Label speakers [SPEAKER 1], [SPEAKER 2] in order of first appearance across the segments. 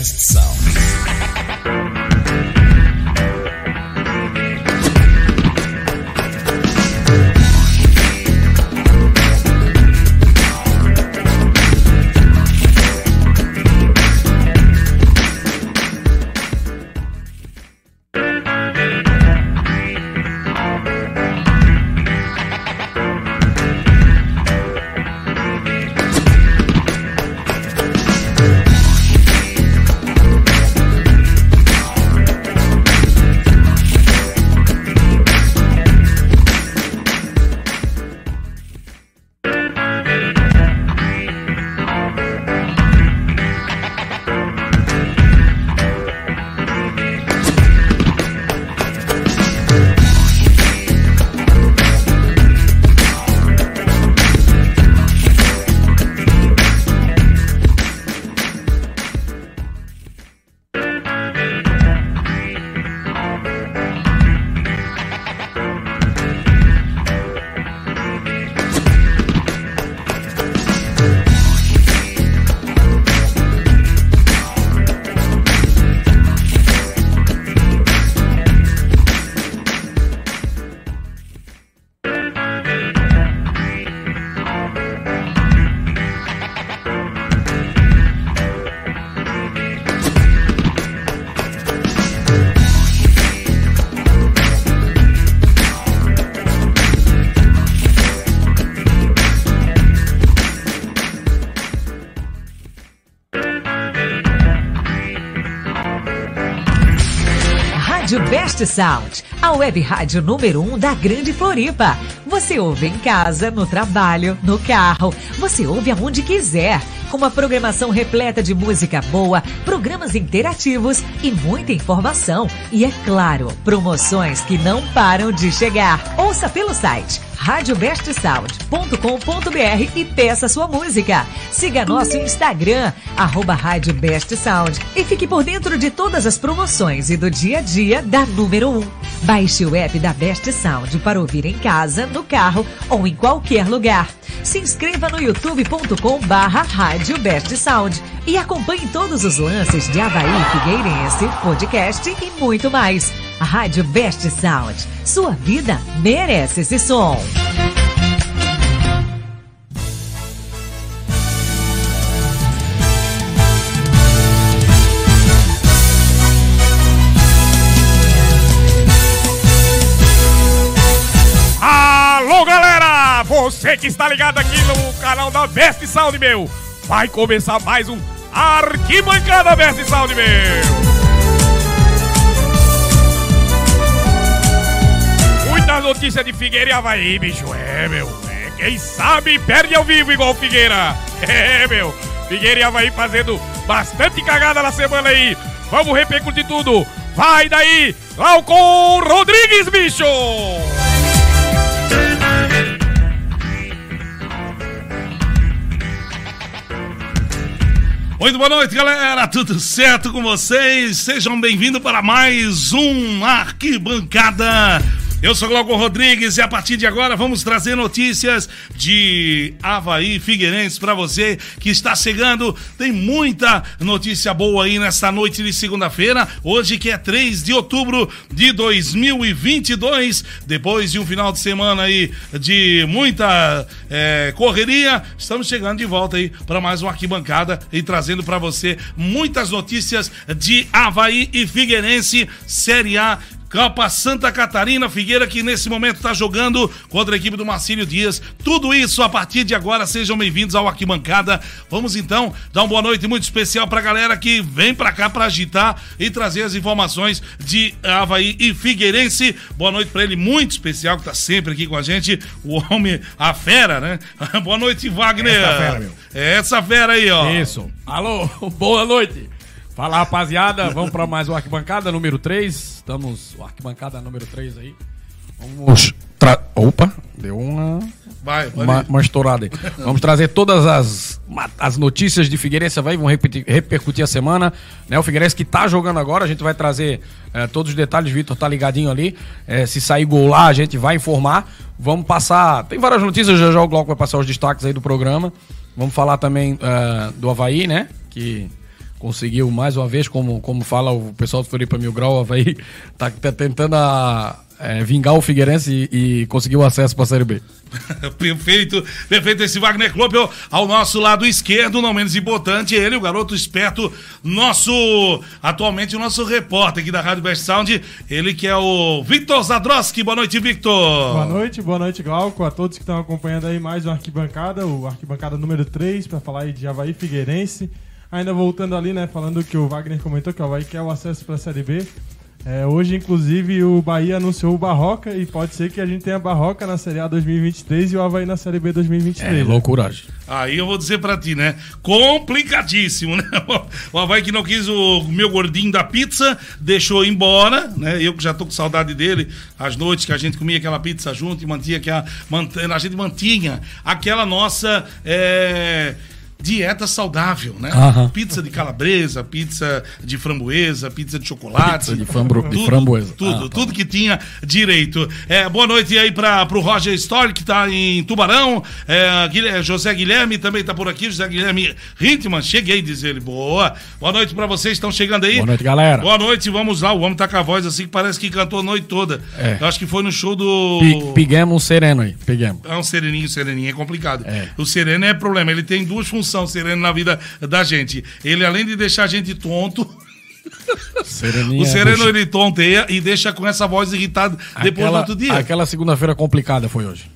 [SPEAKER 1] best sound.
[SPEAKER 2] Best Sound, a web rádio número 1 um da Grande Floripa. Você ouve em casa, no trabalho, no carro, você ouve aonde quiser. Com uma programação repleta de música boa, programas interativos e muita informação. E é claro, promoções que não param de chegar. Ouça pelo site radiobestsound.com.br e peça sua música. Siga nosso Instagram, arroba Rádio Best Sound e fique por dentro de todas as promoções e do dia a dia da número 1. Baixe o app da Best Sound para ouvir em casa, no carro ou em qualquer lugar. Se inscreva no youtube.com barra Rádio Best Sound e acompanhe todos os lances de Havaí Figueirense, podcast e muito mais. A Rádio Best Sound. Sua vida merece esse som.
[SPEAKER 3] Alô, galera! Você que está ligado aqui no canal da Best Sound, meu! Vai começar mais um Arquibancada Best Sound, meu! Muitas notícias de Figueira e Havaí, bicho. É, meu. É, quem sabe perde ao vivo igual Figueira. É, meu. Figueira e Havaí fazendo bastante cagada na semana aí. Vamos repercutir tudo. Vai daí, Glaucon Rodrigues, bicho!
[SPEAKER 4] Muito boa noite, galera. Tudo certo com vocês? Sejam bem-vindos para mais um Arquibancada. Eu sou Glauco Rodrigues e a partir de agora vamos trazer notícias de Havaí Figueirense para você que está chegando. Tem muita notícia boa aí nesta noite de segunda-feira, hoje que é 3 de outubro de 2022. Depois de um final de semana aí de muita é, correria, estamos chegando de volta aí para mais uma arquibancada e trazendo para você muitas notícias de Havaí e Figueirense Série A Copa Santa Catarina, Figueira que nesse momento está jogando contra a equipe do Marcílio Dias. Tudo isso a partir de agora, sejam bem-vindos ao Arquibancada. Vamos então dar uma boa noite muito especial para a galera que vem para cá para agitar e trazer as informações de Havaí e Figueirense. Boa noite para ele, muito especial, que está sempre aqui com a gente, o homem, a fera, né? boa noite, Wagner.
[SPEAKER 3] Essa fera, meu.
[SPEAKER 4] É essa fera aí, ó.
[SPEAKER 5] Isso. Alô, boa noite. Fala, rapaziada. Vamos para mais um Arquibancada número 3. Estamos. O Arquibancada número 3 aí. Vamos. Tra... Opa, deu uma.
[SPEAKER 4] Vai,
[SPEAKER 5] Uma, uma estourada aí. Vamos trazer todas as, as notícias de Figueirense vai, vão repetir- repercutir a semana. Né? O Figueirense que tá jogando agora, a gente vai trazer eh, todos os detalhes. Vitor tá ligadinho ali. Eh, se sair gol lá, a gente vai informar. Vamos passar. Tem várias notícias, já já o Glauco vai passar os destaques aí do programa. Vamos falar também eh, do Havaí, né? Que conseguiu mais uma vez, como, como fala o pessoal do Floripa Mil Grau, o Havaí tá, tá tentando a, é, vingar o Figueirense e, e conseguiu acesso para a Série B.
[SPEAKER 4] perfeito, perfeito esse Wagner Klopp ao nosso lado esquerdo, não menos importante, ele, o garoto esperto, nosso, atualmente o nosso repórter aqui da Rádio Best Sound, ele que é o Victor Zadroski. Boa noite, Victor.
[SPEAKER 6] Boa noite, boa noite, Glauco, a todos que estão acompanhando aí mais uma arquibancada, o arquibancada número 3, para falar aí de Havaí Figueirense. Ainda voltando ali, né, falando que o Wagner comentou que o Havaí quer o acesso para a Série B. É, hoje, inclusive, o Bahia anunciou o Barroca e pode ser que a gente tenha Barroca na Série A 2023 e o Havaí na Série B 2023. É,
[SPEAKER 5] loucuragem.
[SPEAKER 4] Aí eu vou dizer pra ti, né? Complicadíssimo, né? O Havaí que não quis o meu gordinho da pizza, deixou embora, né? Eu que já tô com saudade dele, as noites que a gente comia aquela pizza junto e mantinha aquela. A gente mantinha aquela nossa. É dieta saudável, né? Uhum. Pizza de calabresa, pizza de framboesa, pizza de chocolate. Pizza
[SPEAKER 5] de, frambro,
[SPEAKER 4] tudo,
[SPEAKER 5] de framboesa.
[SPEAKER 4] Tudo, ah, tá. tudo que tinha direito. É, boa noite aí para o Roger Story, que está em Tubarão. É, Guilherme, José Guilherme também está por aqui. José Guilherme Rintman, cheguei, diz ele. Boa. Boa noite para vocês, estão chegando aí.
[SPEAKER 5] Boa noite, galera.
[SPEAKER 4] Boa noite, vamos lá. O homem tá com a voz assim que parece que cantou a noite toda. É. Eu acho que foi no show do.
[SPEAKER 5] Pegamos um sereno aí, pegamos.
[SPEAKER 4] É um sereninho, sereninho, é complicado. É. O sereno é problema, ele tem duas funções, sereno na vida da gente. Ele, além de deixar a gente tonto. o sereno ele tonteia e deixa com essa voz irritada depois aquela, do outro dia.
[SPEAKER 5] Aquela segunda-feira complicada foi hoje.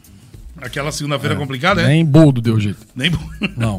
[SPEAKER 4] Aquela segunda-feira é. complicada,
[SPEAKER 5] é? Nem boldo deu jeito.
[SPEAKER 4] Nem boldo.
[SPEAKER 5] Não.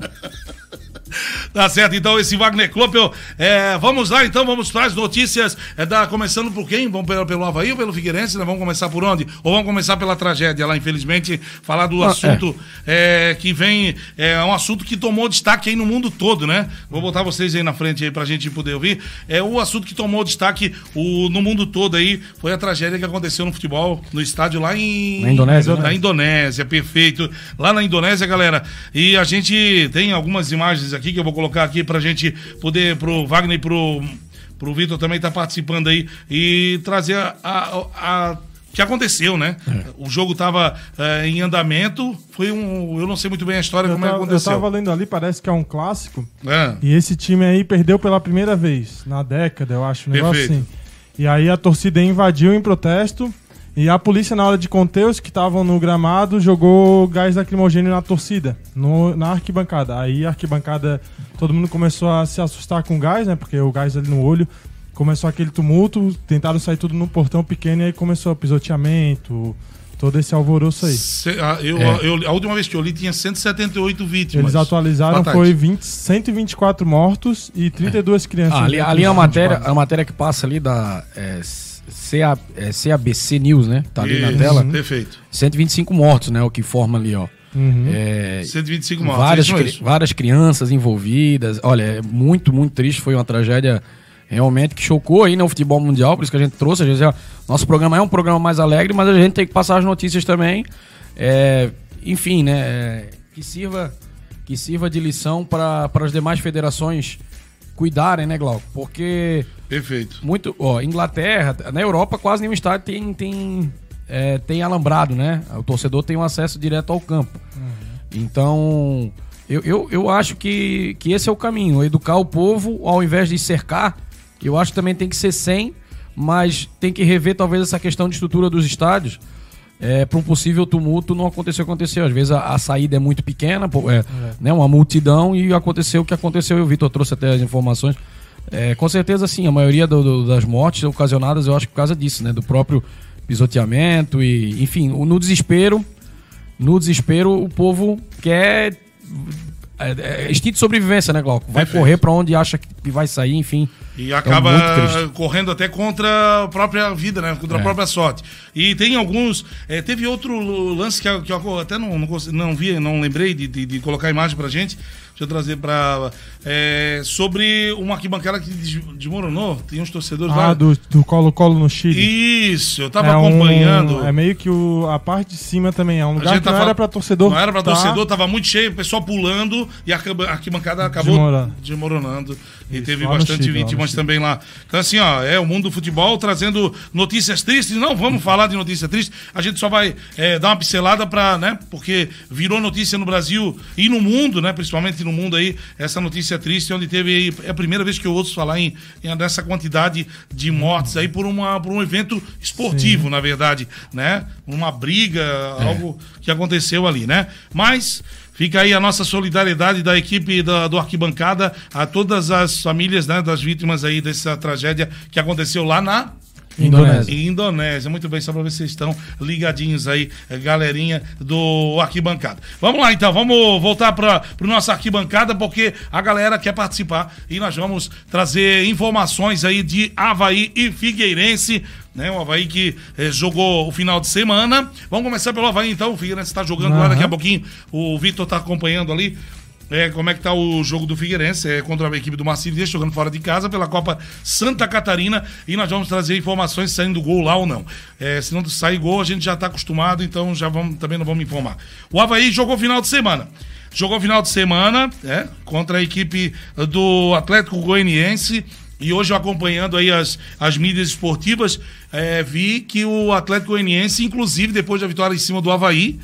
[SPEAKER 4] Tá certo, então esse Wagner Kloppel, é, vamos lá então, vamos para as notícias, é, da, começando por quem? Vamos pelo, pelo Havaí ou pelo Figueirense? Né? Vamos começar por onde? Ou vamos começar pela tragédia lá, infelizmente, falar do ah, assunto é. é. que vem, é um assunto que tomou destaque aí no mundo todo, né? Vou botar vocês aí na frente aí pra gente poder ouvir. É o assunto que tomou destaque o, no mundo todo aí, foi a tragédia que aconteceu no futebol, no estádio lá em...
[SPEAKER 5] Na Indonésia.
[SPEAKER 4] Na Indonésia, perfeito. Lá na Indonésia, galera, e a gente tem algumas imagens aqui que eu vou colocar aqui pra gente poder, pro Wagner e pro, pro Vitor também estar tá participando aí e trazer a, a, a que aconteceu, né? É. O jogo estava é, em andamento, foi um. Eu não sei muito bem a história, eu como tava, é que aconteceu.
[SPEAKER 6] Eu tava lendo ali, parece que é um clássico. É. E esse time aí perdeu pela primeira vez, na década, eu acho, um negócio assim. E aí a torcida invadiu em protesto. E a polícia, na hora de conter os que estavam no gramado, jogou gás lacrimogêneo na torcida, no, na arquibancada. Aí a arquibancada, todo mundo começou a se assustar com o gás, né? Porque o gás ali no olho. Começou aquele tumulto, tentaram sair tudo no portão pequeno e aí começou o pisoteamento, todo esse alvoroço aí.
[SPEAKER 4] Se, a, eu, é. eu, a última vez que eu li tinha 178 vítimas.
[SPEAKER 6] Eles atualizaram, foi 20, 124 mortos e 32 é. crianças.
[SPEAKER 5] Ah, ali, ali é a matéria, a matéria que passa ali da. É, CA, é, CABC News, né? Tá ali Isso, na tela.
[SPEAKER 4] Perfeito.
[SPEAKER 5] 125 mortos, né? O que forma ali, ó.
[SPEAKER 4] Uhum. É, 125 mortos.
[SPEAKER 5] Várias, cri várias crianças envolvidas. Olha, é muito, muito triste. Foi uma tragédia realmente que chocou aí no né, futebol mundial. Por isso que a gente trouxe. A gente, nosso programa é um programa mais alegre, mas a gente tem que passar as notícias também. É, enfim, né? É, que sirva que sirva de lição para as demais federações cuidarem, né, Glauco? Porque.
[SPEAKER 4] Perfeito.
[SPEAKER 5] Muito. Ó, Inglaterra, na Europa, quase nenhum estádio tem, tem, é, tem alambrado, né? O torcedor tem um acesso direto ao campo. Uhum. Então, eu, eu, eu acho que, que esse é o caminho. Educar o povo ao invés de cercar. Eu acho que também tem que ser sem, mas tem que rever talvez essa questão de estrutura dos estádios é, para um possível tumulto não aconteceu o que aconteceu. Às vezes a, a saída é muito pequena, é, é. Né, uma multidão, e aconteceu o que aconteceu. E o Vitor trouxe até as informações. É, com certeza, sim, a maioria do, do, das mortes ocasionadas, eu acho, por causa disso, né? Do próprio pisoteamento e, enfim, no desespero, no desespero, o povo quer é, é, instinto de sobrevivência, né, Glauco? Vai Perfeito. correr para onde acha que vai sair, enfim.
[SPEAKER 4] E então, acaba é correndo até contra a própria vida, né? Contra é. a própria sorte. E tem alguns. É, teve outro lance que, que eu até não, não, não vi, não lembrei de, de, de colocar a imagem pra gente. Deixa eu trazer para é, sobre uma arquibancada que desmoronou. Tem uns torcedores
[SPEAKER 6] ah, lá. do, do Colo-Colo no Chile.
[SPEAKER 4] Isso, eu tava é acompanhando.
[SPEAKER 6] Um, é meio que o, a parte de cima também é um lugar que não era para torcedor.
[SPEAKER 4] Não era para tá. torcedor, tava muito cheio, o pessoal pulando e a arquibancada acabou desmoronando. desmoronando e teve bastante vítima plataformas também lá. Então, assim, ó, é o mundo do futebol trazendo notícias tristes. Não vamos falar de notícia triste, a gente só vai é, dar uma pincelada para, né? Porque virou notícia no Brasil e no mundo, né? Principalmente no mundo aí, essa notícia triste, onde teve aí, é a primeira vez que eu ouço falar em, em dessa quantidade de mortes aí por, uma, por um evento esportivo, Sim. na verdade, né? Uma briga, é. algo que aconteceu ali, né? Mas Fica aí a nossa solidariedade da equipe da, do Arquibancada a todas as famílias né, das vítimas aí dessa tragédia que aconteceu lá na Indonésia. Indonésia. Muito bem, só para ver se vocês estão ligadinhos aí, galerinha do Arquibancada. Vamos lá então, vamos voltar para o nosso Arquibancada, porque a galera quer participar e nós vamos trazer informações aí de Havaí e Figueirense né? O Havaí que eh, jogou o final de semana. Vamos começar pelo Havaí, então. O Figueirense está jogando uhum. lá daqui a pouquinho. O Vitor está acompanhando ali. É, como é que tá o jogo do Figueirense é, contra a equipe do Marcílio jogando fora de casa pela Copa Santa Catarina e nós vamos trazer informações saindo gol lá ou não. É, se não sair gol, a gente já está acostumado, então já vamos, também não vamos informar. O Havaí jogou final de semana. Jogou final de semana é, contra a equipe do Atlético Goianiense e hoje acompanhando aí as, as mídias esportivas, é, vi que o Atlético Goianiense, inclusive depois da vitória em cima do Havaí,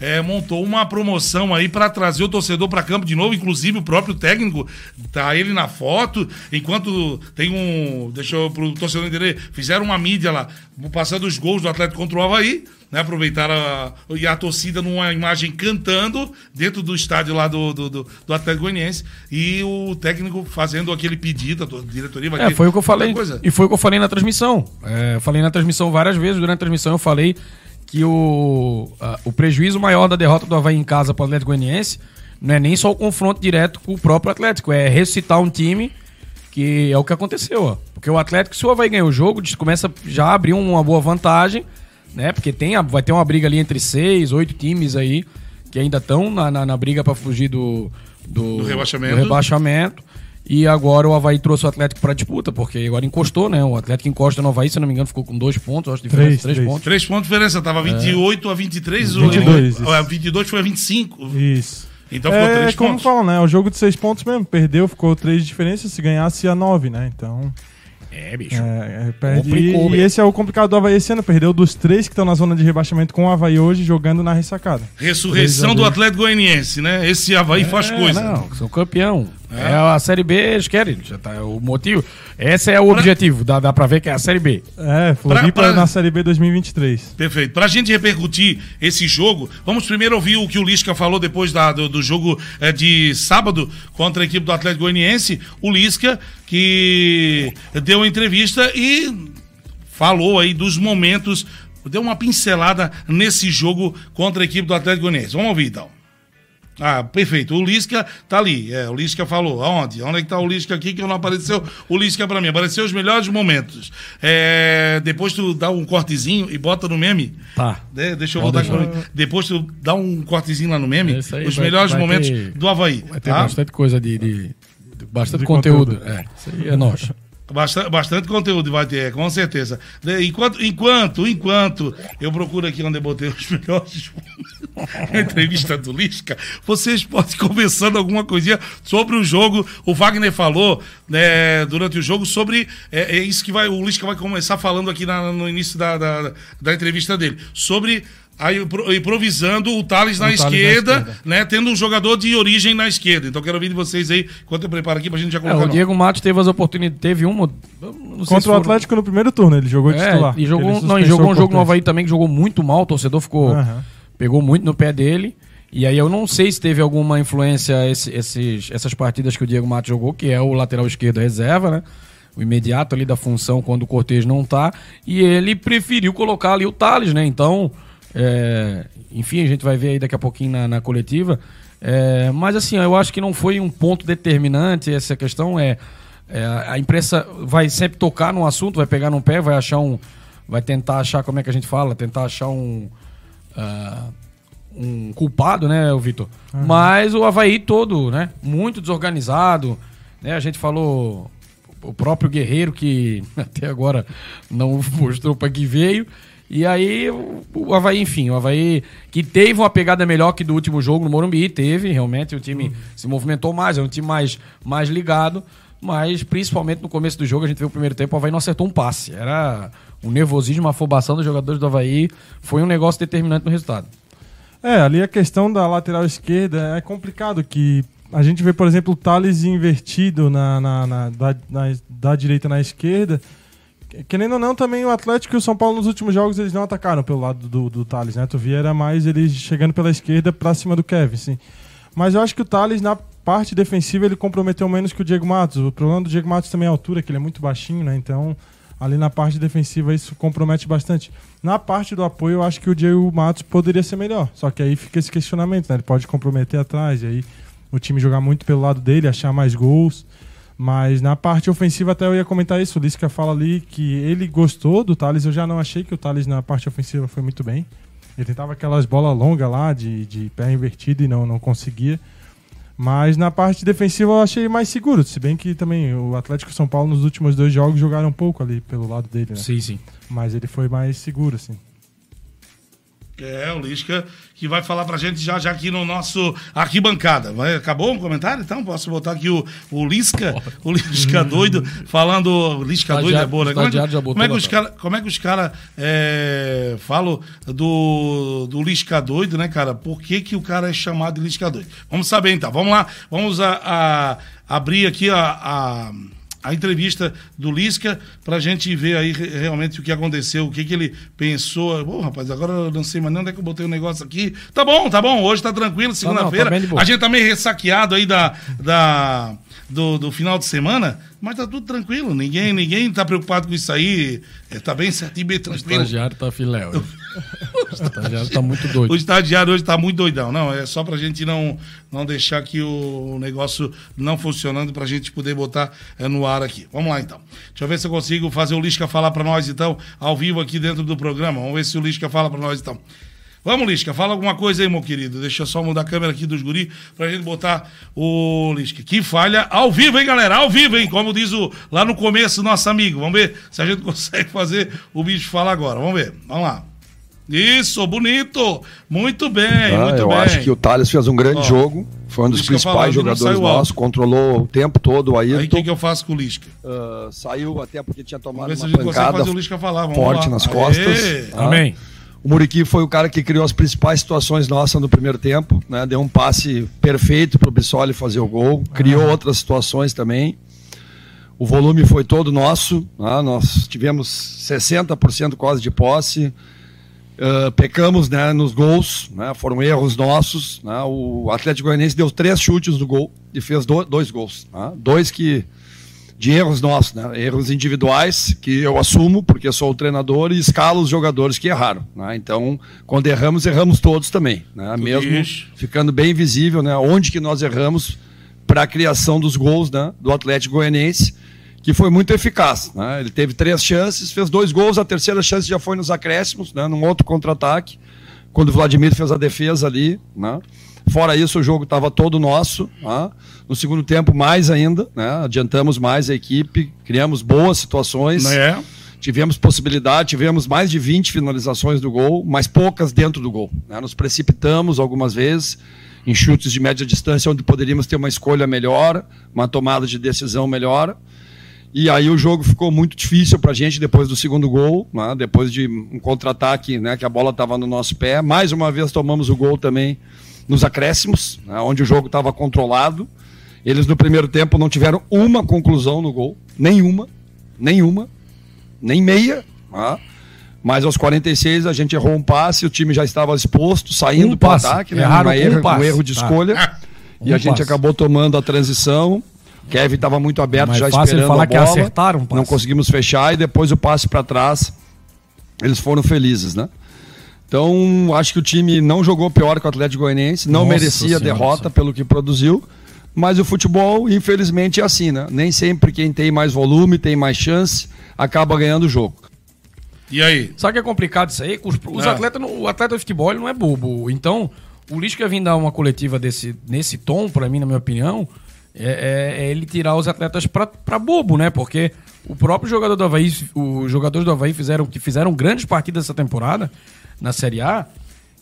[SPEAKER 4] é, montou uma promoção aí para trazer o torcedor para campo de novo, inclusive o próprio técnico, tá ele na foto, enquanto tem um, deixa eu pro torcedor entender, fizeram uma mídia lá, passando os gols do Atlético contra o Havaí, né, aproveitaram a, e a torcida numa imagem cantando dentro do estádio lá do, do, do, do Atlético Goianiense e o técnico fazendo aquele pedido, a diretoria vai
[SPEAKER 5] é, foi o que eu falei, e foi o que eu falei na transmissão, é, falei na transmissão várias vezes, durante a transmissão eu falei que o, a, o prejuízo maior da derrota do Havaí em casa para o Atlético Goianiense não é nem só o confronto direto com o próprio Atlético, é ressuscitar um time que é o que aconteceu, ó. Porque o Atlético, se o Havaí ganhar o jogo, começa já a abrir uma boa vantagem, né? Porque tem, vai ter uma briga ali entre seis, oito times aí que ainda estão na, na, na, briga para fugir do, do,
[SPEAKER 4] do, rebaixamento.
[SPEAKER 5] do rebaixamento. E agora o Havaí trouxe o Atlético para disputa, porque agora encostou, né? O Atlético encosta no Havaí, se não me engano, ficou com dois pontos, acho, diferença, três,
[SPEAKER 4] três,
[SPEAKER 5] três pontos.
[SPEAKER 4] Três pontos de diferença, tava 28 é. a 23,
[SPEAKER 6] 22,
[SPEAKER 4] ou, 22 foi a 25.
[SPEAKER 6] Isso.
[SPEAKER 4] Então ficou
[SPEAKER 6] é,
[SPEAKER 4] três
[SPEAKER 6] como
[SPEAKER 4] pontos.
[SPEAKER 6] falam, né? O jogo de seis pontos mesmo, perdeu, ficou três de diferença, se ganhasse a nove, né? Então...
[SPEAKER 5] É, bicho.
[SPEAKER 6] É, é, perde, Complicou, e esse é o complicado do Havaí esse ano. Perdeu dos três que estão na zona de rebaixamento com o Havaí hoje, jogando na ressacada.
[SPEAKER 4] Ressurreição do Atlético Goianiense, né? Esse Havaí é, faz coisa.
[SPEAKER 5] Não, sou campeão. É. é. a Série B, eles querem. Já tá, o motivo. Esse é o pra... objetivo. Dá, dá pra ver que é a Série B.
[SPEAKER 6] É, Floripa pra, pra... na Série B 2023.
[SPEAKER 4] Perfeito. Pra gente repercutir esse jogo, vamos primeiro ouvir o que o Lisca falou depois da, do, do, jogo é, de sábado contra a equipe do Atlético Goianiense. O Lisca, que deu uma entrevista e falou aí dos momentos, deu uma pincelada nesse jogo contra a equipe do Atlético Goianiense. Vamos ouvir então. Ah, perfeito. O Lisca tá ali. É, o Lisca falou. Aonde? Onde é que tá o Lisca aqui que não apareceu? O Lisca para mim. Apareceu os melhores momentos. É, depois tu dá um cortezinho e bota no meme.
[SPEAKER 5] Tá.
[SPEAKER 4] De, deixa eu voltar aqui. Depois tu dá um cortezinho lá no meme. os vai, melhores vai momentos ter, do Havaí.
[SPEAKER 5] Vai ter tá? bastante coisa de. de, de bastante de conteúdo. conteúdo. É, isso aí é nosso.
[SPEAKER 4] Bastante, bastante conteúdo vai ter, com certeza. Enquanto, enquanto, enquanto eu procuro aqui onde eu botei os melhores entrevista do Lisca, vocês podem conversando alguma coisinha sobre o jogo. O Wagner falou né, durante o jogo sobre é, é isso que vai, o Lisca vai começar falando aqui na, no início da, da, da entrevista dele, sobre aí improvisando o Thales, na, esquerda, na, esquerda, né? Tendo um jogador de origem na esquerda. Então quero ouvir de vocês aí, enquanto eu preparo aqui pra gente já
[SPEAKER 5] colocar. É, o Diego Matos teve as oportunidades, teve uma.
[SPEAKER 6] Contra o Atlético no primeiro turno, ele jogou de
[SPEAKER 5] é,
[SPEAKER 6] titular.
[SPEAKER 5] E jogou, não, e jogou um jogo no Havaí também que jogou muito mal, o torcedor ficou. Uhum. Pegou muito no pé dele. E aí eu não sei se teve alguma influência esse, esses, essas partidas que o Diego Matos jogou, que é o lateral esquerdo reserva, né? O imediato ali da função quando o Cortez não tá. E ele preferiu colocar ali o Thales, né? Então. É, enfim, a gente vai ver aí daqui a pouquinho na, na coletiva. É, mas assim, eu acho que não foi um ponto determinante essa questão. É, é, a imprensa vai sempre tocar no assunto, vai pegar no pé, vai achar um. Vai tentar achar, como é que a gente fala? Tentar achar um. Uh, um culpado, né, o Vitor? Uhum. Mas o Havaí todo, né? Muito desorganizado. Né? A gente falou o próprio Guerreiro, que até agora não mostrou para que veio. E aí o Havaí, enfim, o Havaí que teve uma pegada melhor que do último jogo no Morumbi, teve, realmente, o time uhum. se movimentou mais, é um time mais, mais ligado, mas principalmente no começo do jogo, a gente viu o primeiro tempo, o Havaí não acertou um passe. Era um nervosismo, uma afobação dos jogadores do Havaí, foi um negócio determinante no resultado.
[SPEAKER 6] É, ali a questão da lateral esquerda é complicado, que a gente vê, por exemplo, o Thales invertido na, na, na da, na, da direita na esquerda. Querendo ou não, também o Atlético e o São Paulo nos últimos jogos eles não atacaram pelo lado do, do Thales, né? Tu via era mais ele chegando pela esquerda pra cima do Kevin, sim. Mas eu acho que o Thales, na parte defensiva, ele comprometeu menos que o Diego Matos. O problema do Diego Matos também é a altura, que ele é muito baixinho, né? Então, ali na parte defensiva, isso compromete bastante. Na parte do apoio, eu acho que o Diego Matos poderia ser melhor. Só que aí fica esse questionamento, né? Ele pode comprometer atrás, e aí o time jogar muito pelo lado dele, achar mais gols. Mas na parte ofensiva até eu ia comentar isso. O Lisca fala ali que ele gostou do Thales. Eu já não achei que o Thales na parte ofensiva foi muito bem. Ele tentava aquelas bolas longas lá, de, de pé invertido e não, não conseguia. Mas na parte defensiva eu achei mais seguro. Se bem que também o Atlético São Paulo nos últimos dois jogos jogaram um pouco ali pelo lado dele, né?
[SPEAKER 5] Sim, sim.
[SPEAKER 6] Mas ele foi mais seguro, assim.
[SPEAKER 4] É, o Lisca que vai falar pra gente já, já aqui no nosso arquibancada. Vai, acabou o comentário? Então, posso botar aqui o, o Lisca, o Lisca doido, falando. Lisca doido é boa, né? Como é, como é que os caras como é que os cara, é, falam do, do Lisca doido, né, cara? Por que, que o cara é chamado de Lisca doido? Vamos saber então. Vamos lá, vamos a, a abrir aqui a, a a entrevista do Lisca para a gente ver aí realmente o que aconteceu, o que, que ele pensou. Ô, rapaz, agora eu não sei mais nem onde é que eu botei o um negócio aqui. Tá bom, tá bom, hoje tá tranquilo, segunda-feira. Tá a gente tá meio ressaqueado aí da, da, do, do final de semana, mas tá tudo tranquilo. Ninguém, ninguém tá preocupado com isso aí. É, tá bem certinho, bem tranquilo.
[SPEAKER 5] O estagiário tá filé hoje. o estagiário tá muito doido.
[SPEAKER 4] O estagiário hoje tá muito doidão. Não, é só pra gente não, não deixar aqui o negócio não funcionando pra gente poder botar é, no ar aqui. Vamos lá então. Deixa eu ver se eu consigo fazer o Lisca falar pra nós então, ao vivo aqui dentro do programa. Vamos ver se o Lisca fala pra nós então. Vamos, Lisca, fala alguma coisa aí, meu querido. Deixa eu só mudar a câmera aqui dos guri pra gente botar o Lisca. Que falha ao vivo, hein, galera? Ao vivo, hein? Como diz o, lá no começo nosso amigo. Vamos ver se a gente consegue fazer o bicho falar agora. Vamos ver. Vamos lá. Isso, bonito. Muito bem, ah, muito
[SPEAKER 7] eu
[SPEAKER 4] bem.
[SPEAKER 7] Eu acho que o Thales fez um grande Ó, jogo. Foi um dos principais jogadores nossos. Controlou o tempo todo aí.
[SPEAKER 4] Aí o que, que eu faço com o Lisca?
[SPEAKER 7] Uh, saiu até porque tinha tomado
[SPEAKER 4] uma pancada fazer o Lisca falar. Vamos
[SPEAKER 7] forte
[SPEAKER 4] lá.
[SPEAKER 7] nas costas.
[SPEAKER 5] Ah, Amém.
[SPEAKER 7] O Muriqui foi o cara que criou as principais situações nossas no primeiro tempo, né? Deu um passe perfeito para o Bissoli fazer o gol, criou ah. outras situações também. O volume foi todo nosso, né? nós tivemos 60% quase de posse, uh, pecamos né, nos gols, né? foram erros nossos. Né? O Atlético Goianiense deu três chutes no gol e fez do, dois gols. Né? Dois que de erros nossos, né? erros individuais que eu assumo porque sou o treinador e escalo os jogadores que erraram. Né? Então, quando erramos, erramos todos também, mesmo ficando bem visível, né? onde que nós erramos para a criação dos gols né? do Atlético Goianiense, que foi muito eficaz. Né? Ele teve três chances, fez dois gols, a terceira chance já foi nos acréscimos, né? num outro contra-ataque, quando o Vladimir fez a defesa ali. Né? Fora isso, o jogo estava todo nosso. Né? No segundo tempo, mais ainda. Né? Adiantamos mais a equipe, criamos boas situações.
[SPEAKER 4] É.
[SPEAKER 7] Tivemos possibilidade, tivemos mais de 20 finalizações do gol, mas poucas dentro do gol. Né? Nos precipitamos algumas vezes em chutes de média distância, onde poderíamos ter uma escolha melhor, uma tomada de decisão melhor. E aí o jogo ficou muito difícil para a gente depois do segundo gol, né? depois de um contra-ataque, né? que a bola estava no nosso pé. Mais uma vez tomamos o gol também nos acréscimos, né, onde o jogo estava controlado. Eles no primeiro tempo não tiveram uma conclusão no gol, nenhuma, nenhuma, nem meia. Né? Mas aos 46 a gente errou um passe, o time já estava exposto, saindo um para o ataque, né? um, erro, um erro de escolha. Ah. e um a gente passe. acabou tomando a transição. Kevin estava muito aberto, já esperando falar a bola. Que acertaram não conseguimos fechar e depois o passe para trás. Eles foram felizes, né? Então, acho que o time não jogou pior que o Atlético Goianiense, não Nossa merecia a derrota pelo que produziu. Mas o futebol, infelizmente, é assim, né? Nem sempre quem tem mais volume, tem mais chance, acaba ganhando o jogo.
[SPEAKER 4] E aí?
[SPEAKER 5] Sabe que é complicado isso aí? Os, os é. atletas, o atleta de futebol não é bobo. Então, o Lisca vir dar uma coletiva desse, nesse tom, para mim, na minha opinião, é, é, é, ele tirar os atletas para bobo, né? Porque o próprio jogador do Havaí, os jogadores do Havaí fizeram, que fizeram grandes partidas essa temporada, na Série A,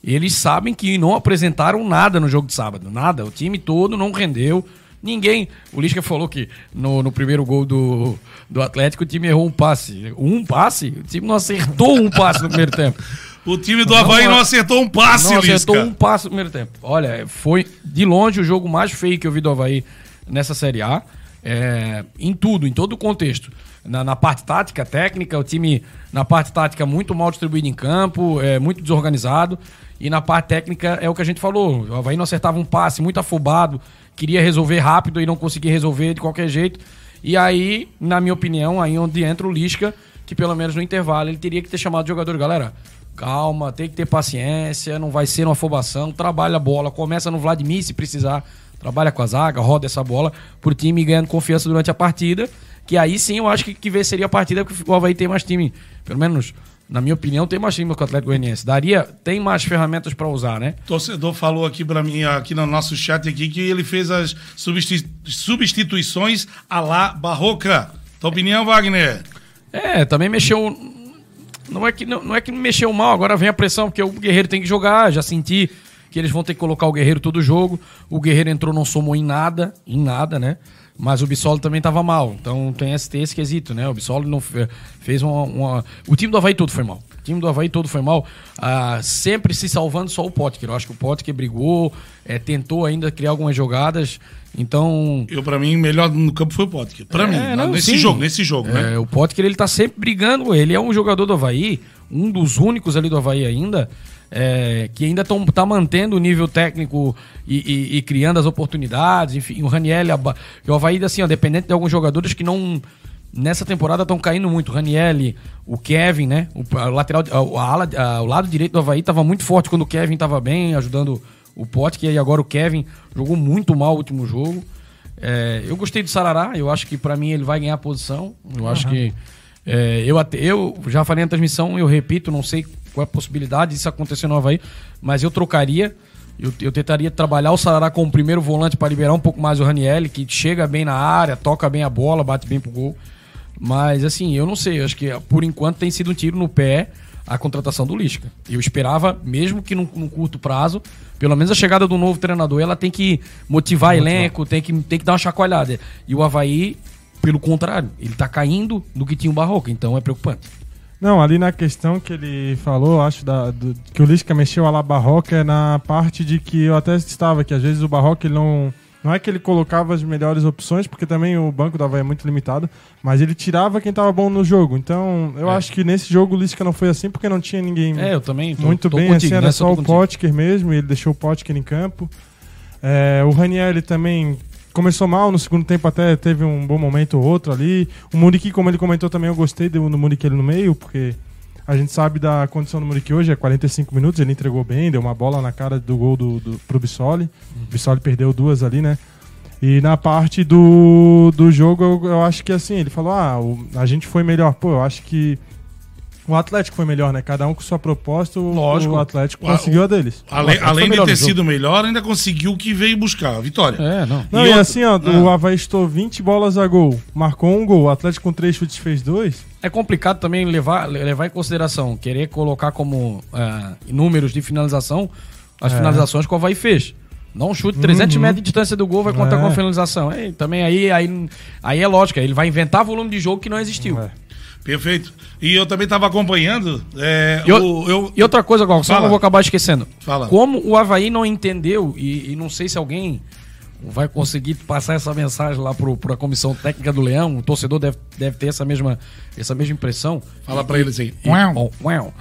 [SPEAKER 5] eles sabem que não apresentaram nada no jogo de sábado. Nada. O time todo não rendeu. Ninguém. O Lisca falou que no, no primeiro gol do, do Atlético o time errou um passe. Um passe? O time não acertou um passe no primeiro tempo.
[SPEAKER 4] O time do Havaí não, não acertou um passe, Não acertou
[SPEAKER 5] Lisca. um passe no primeiro tempo. Olha, foi de longe o jogo mais feio que eu vi do Havaí nessa Série A. É, em tudo, em todo o contexto. Na, na, parte tática, técnica, o time na parte tática muito mal distribuído em campo, é, muito desorganizado. E na parte técnica é o que a gente falou. O Havaí não acertava um passe, muito afobado, queria resolver rápido e não conseguia resolver de qualquer jeito. E aí, na minha opinião, aí onde entra o Lisca, que pelo menos no intervalo ele teria que ter chamado o jogador, galera. Calma, tem que ter paciência, não vai ser uma afobação, trabalha a bola, começa no Vladimir se precisar, trabalha com a zaga, roda essa bola pro time ganhando confiança durante a partida. Que aí sim eu acho que, que venceria a partida, porque o Havaí tem mais time, pelo menos na minha opinião, tem mais time que o Atlético Goianiense. Daria, tem mais ferramentas para usar, né?
[SPEAKER 4] Torcedor falou aqui para mim, aqui no nosso chat aqui, que ele fez as substituições a lá Barroca. Tua opinião, Wagner?
[SPEAKER 5] É, também mexeu. Não é que não, não é que mexeu mal, agora vem a pressão, porque o Guerreiro tem que jogar, já senti que eles vão ter que colocar o Guerreiro todo jogo. O Guerreiro entrou, não somou em nada, em nada, né? Mas o Bissolo também estava mal. Então tem esse, esse quesito, né? O Bissolo não fez uma, uma, O time do Havaí todo foi mal. O time do Havaí todo foi mal. Ah, sempre se salvando só o Potker. Eu acho que o Potker brigou, é, tentou ainda criar algumas jogadas. Então.
[SPEAKER 4] Eu, para mim, melhor no campo foi o Potker. Para é, mim, não, nesse sim. jogo, nesse jogo, né?
[SPEAKER 5] É, o Potker, ele tá sempre brigando. Ele é um jogador do Havaí, um dos únicos ali do Havaí ainda é, que ainda está mantendo o nível técnico e, e, e, criando as oportunidades. Enfim, o Raniel, o Havaí, assim, ó, dependente de alguns jogadores que não. Nessa temporada estão caindo muito. O Raniel, o Kevin, né? O, a lateral, a, ala, a, o lado direito do Havaí estava muito forte quando o Kevin estava bem, ajudando o Pote, e agora o Kevin jogou muito mal o último jogo. É, eu gostei do Sarará, eu acho que para mim ele vai ganhar a posição. Eu uhum. acho que. É, eu, até, eu já falei na transmissão, eu repito, não sei qual é a possibilidade disso acontecer no Havaí, mas eu trocaria. Eu, eu tentaria trabalhar o Sarará como primeiro volante para liberar um pouco mais o Raniel, que chega bem na área, toca bem a bola, bate bem pro gol. Mas assim, eu não sei, acho que por enquanto tem sido um tiro no pé a contratação do Lisca. Eu esperava, mesmo que num, num, curto prazo, pelo menos a chegada do novo treinador, ela tem que motivar, motivar. elenco, tem que, tem que dar uma chacoalhada. E o Havaí, pelo contrário, ele tá caindo do que tinha o Barroca, então é preocupante.
[SPEAKER 6] Não, ali na questão que ele falou, acho da, do, que o Lisca mexeu a la Barroca é na parte de que eu até estava que às vezes o Barroca ele não não é que ele colocava as melhores opções, porque também o banco da Havaí é muito limitado, mas ele tirava quem estava bom no jogo. Então, eu é. acho que nesse jogo o Lisca não foi assim, porque não tinha ninguém
[SPEAKER 5] é, eu também tô,
[SPEAKER 6] muito tô bem, contigo, assim, era só o Potker mesmo, e ele deixou o Potker em campo. É, o Raniel também começou mal, no segundo tempo até teve um bom momento ou outro ali. O Muriqui, como ele comentou também, eu gostei do, do Muriqui ali no meio, porque a gente sabe da condição do Muriqui hoje, é 45 minutos, ele entregou bem, deu uma bola na cara do gol do, do, pro Bissoli. O Bissoli perdeu duas ali, né? E na parte do, do jogo, eu, eu acho que assim, ele falou: ah, o, a gente foi melhor. Pô, eu acho que o Atlético foi melhor, né? Cada um com sua proposta, Lógico. o Atlético conseguiu a, deles.
[SPEAKER 4] Além, além de ter sido melhor, ainda conseguiu o que veio buscar, a vitória.
[SPEAKER 6] É, não. Não, e, e assim, ó, ah. o Havaí estou 20 bolas a gol, marcou um gol, o Atlético com três chutes fez dois.
[SPEAKER 5] É complicado também levar, levar em consideração, querer colocar como uh, números de finalização as é. finalizações que o Havaí fez. Não um chute 300 uhum. metros de distância do gol vai contar é. com a finalização. É, também aí, aí, aí é lógico, ele vai inventar volume de jogo que não existiu. É.
[SPEAKER 4] Perfeito. E eu também estava acompanhando. É,
[SPEAKER 5] e, o, eu... e, outra coisa, Gonçalo, só não vou acabar esquecendo.
[SPEAKER 4] Fala.
[SPEAKER 5] Como o Havaí não entendeu, e, e, não sei se alguém vai conseguir passar essa mensagem lá para a comissão técnica do Leão, o torcedor deve, deve ter essa mesma, essa mesma impressão.
[SPEAKER 4] Fala para eles aí.
[SPEAKER 5] E, uau. Uau.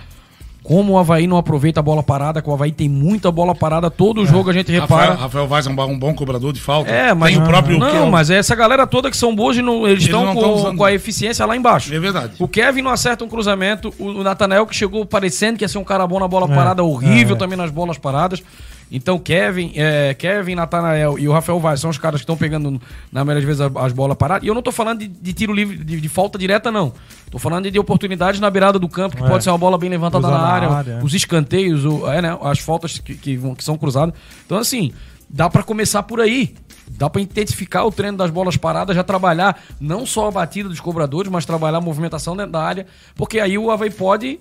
[SPEAKER 5] Como o Havaí não aproveita a bola parada, que o Havaí tem muita bola parada, todo é. jogo a gente repara.
[SPEAKER 4] Rafael, Rafael Vaz é um, um bom cobrador de falta.
[SPEAKER 5] É, mas. Tem o próprio. Não, mas essa galera toda que são boas, não, eles, estão com, com, a eficiência lá embaixo.
[SPEAKER 4] É verdade.
[SPEAKER 5] O Kevin não acerta um cruzamento, o Natanael que chegou parecendo que ia ser um cara bom na bola é. parada, horrível é. também nas bolas paradas. Então, Kevin, é, Kevin, Natanael e o Rafael Vaz são os caras que estão pegando, na maioria das vezes, as, as bolas paradas. E eu não tô falando de, de tiro livre, de, de, falta direta, não. Tô falando de, de oportunidades na beirada do campo, que é. pode ser uma bola bem levantada na área, área, os escanteios, o, é, né, as faltas que, que, que são cruzadas. Então, assim, dá para começar por aí. Dá para intensificar o treino das bolas paradas, já trabalhar não só a batida dos cobradores, mas trabalhar a movimentação dentro da área, porque aí o Havaí pode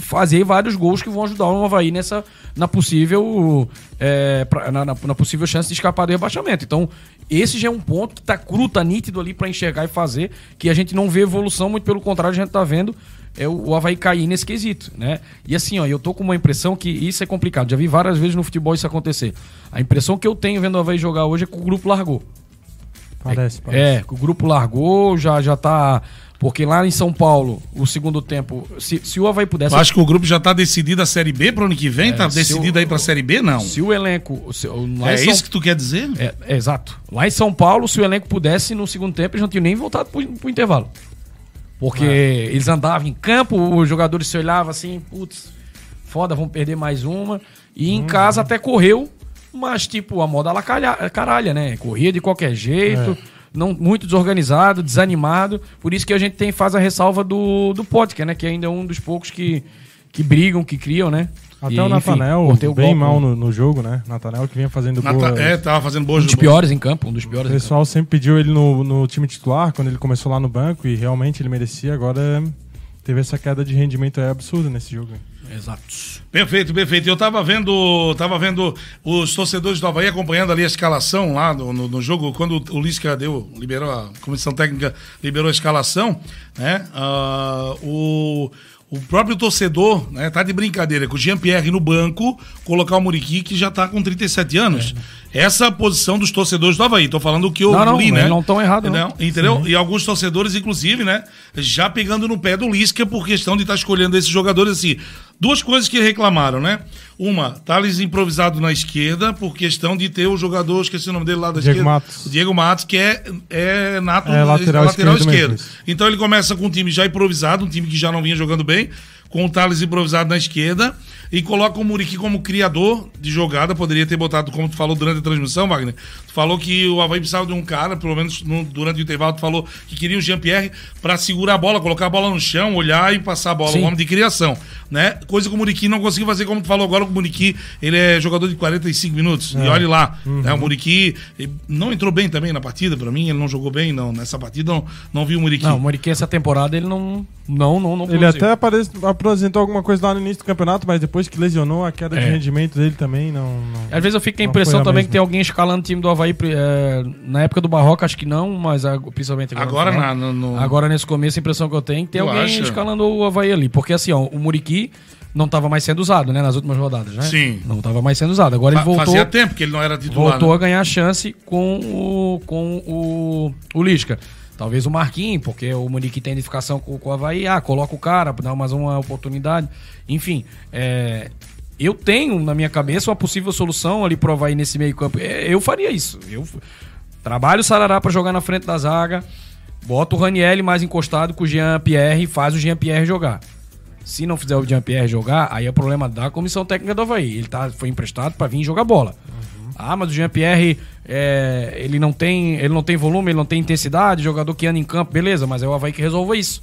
[SPEAKER 5] fazer vários gols que vão ajudar o Havaí nessa, na possível é, pra, na, na, na, possível chance de escapar do rebaixamento. Então, esse já é um ponto que tá cru, tá nítido ali para enxergar e fazer, que a gente não vê evolução, muito pelo contrário, a gente tá vendo é o, o Havaí cair nesse quesito, né? E assim, ó, eu tô com uma impressão que isso é complicado. Já vi várias vezes no futebol isso acontecer. A impressão que eu tenho vendo o Havaí jogar hoje é que o grupo largou.
[SPEAKER 6] Parece,
[SPEAKER 5] é,
[SPEAKER 6] parece.
[SPEAKER 5] É, que o grupo largou, já, já tá porque lá em São Paulo, o segundo tempo, se, se o Havaí pudesse.
[SPEAKER 4] Eu acho que o grupo já está decidido a Série B para o ano que vem? Está é, decidido o, aí para a Série B? Não.
[SPEAKER 5] Se o elenco. Se,
[SPEAKER 4] é São... isso que tu quer dizer?
[SPEAKER 5] É, é, exato. Lá em São Paulo, se o elenco pudesse, no segundo tempo, eles não tinham nem voltado para o intervalo. Porque é. eles andavam em campo, os jogadores se olhavam assim, putz, foda, vamos perder mais uma. E em hum. casa até correu, mas tipo, a moda ela caralha, né? Corria de qualquer jeito. É não muito desorganizado, desanimado. Por isso que a gente tem faz a ressalva do, do Potker, né? Que ainda é um dos poucos que, que brigam, que criam, né?
[SPEAKER 6] Até e, o Natanel bem mal no, no, jogo, né? Natanel que vinha fazendo
[SPEAKER 4] Nata boas... É, tava fazendo boas...
[SPEAKER 5] Um dos piores em campo, um dos piores
[SPEAKER 6] O pessoal sempre pediu ele no, no time titular, quando ele começou lá no banco, e realmente ele merecia. Agora teve essa queda de rendimento é absurda nesse jogo.
[SPEAKER 5] Exato.
[SPEAKER 4] Perfeito, perfeito. Eu tava vendo, tava vendo os torcedores do Havaí acompanhando ali a escalação lá no, no, no jogo, quando o Lisca deu, liberou, a comissão técnica liberou a escalação, né? Uh, o, o próprio torcedor, né, tá de brincadeira com o Jean-Pierre no banco, colocar o Muriqui, que já tá com 37 anos. É essa posição dos torcedores do Havaí. Tô falando o que eu
[SPEAKER 5] não, não, li, né? Não estão errados,
[SPEAKER 4] não. não. Entendeu? Sim. E alguns torcedores, inclusive, né? Já pegando no pé do Lisca por questão de estar tá escolhendo esses jogadores assim. Duas coisas que reclamaram, né? Uma, Thales improvisado na esquerda, por questão de ter o jogador, esqueci o nome dele lá da
[SPEAKER 6] Diego
[SPEAKER 4] esquerda.
[SPEAKER 6] Matos.
[SPEAKER 4] O Diego Matos, que é, é nato
[SPEAKER 6] é, lateral, lateral esquerdo. esquerdo.
[SPEAKER 4] Então ele começa com um time já improvisado, um time que já não vinha jogando bem, com o Thales improvisado na esquerda e coloca o Muriqui como criador de jogada. Poderia ter botado, como tu falou durante a transmissão, Wagner. Tu falou que o Havaí precisava de um cara, pelo menos no, durante o intervalo, tu falou que queria o Jean-Pierre para segurar a bola, colocar a bola no chão, olhar e passar a bola. Sim. Um homem de criação, né? Coisa que o Muriqui não conseguiu fazer, como tu falou agora, o Muriqui, ele é jogador de 45 minutos. É. E olhe lá, uhum. né? O Muriqui não entrou bem também na partida, para mim, ele não jogou bem não, nessa partida, não, não vi o Muriqui.
[SPEAKER 5] Não, o Muriqui essa temporada ele não não, não, não
[SPEAKER 6] Ele até apare... apresentou alguma coisa lá no início do campeonato, mas depois que lesionou, a queda é. de rendimento dele também não, não,
[SPEAKER 5] Às vezes eu fico com a impressão também que tem alguém escalando o time do Havaí. É, na época do Barroca, acho que não, mas principalmente
[SPEAKER 4] agora. Agora, na, no,
[SPEAKER 5] agora nesse começo, a impressão que eu tenho é que tem alguém acha? escalando o Havaí ali. Porque assim, ó, o Muriqui não estava mais sendo usado, né? Nas últimas rodadas, né?
[SPEAKER 4] Sim.
[SPEAKER 5] Não estava mais sendo usado. Agora ele voltou.
[SPEAKER 4] Fazia tempo que ele não era titular.
[SPEAKER 5] Voltou
[SPEAKER 4] né?
[SPEAKER 5] a ganhar chance com o, com o, o Lisca. Talvez o Marquinhos, porque o Munique tem identificação com, com o Havaí. Ah, coloca o cara, dá mais uma oportunidade. Enfim, é, eu tenho na minha cabeça uma possível solução ali pro Havaí nesse meio campo. É, eu faria isso. Eu trabalho o Sarará para jogar na frente da zaga, bota o Raniel mais encostado com o Jean Pierre e faz o Jean Pierre jogar. Se não fizer o Jean Pierre jogar, aí é problema da comissão técnica do Havaí. Ele tá, foi emprestado para vir jogar bola. Ah, mas o Jean-Pierre, é, ele, não tem, ele não tem volume, ele não tem intensidade, jogador que anda em campo, beleza, mas é o Havaí que resolva isso.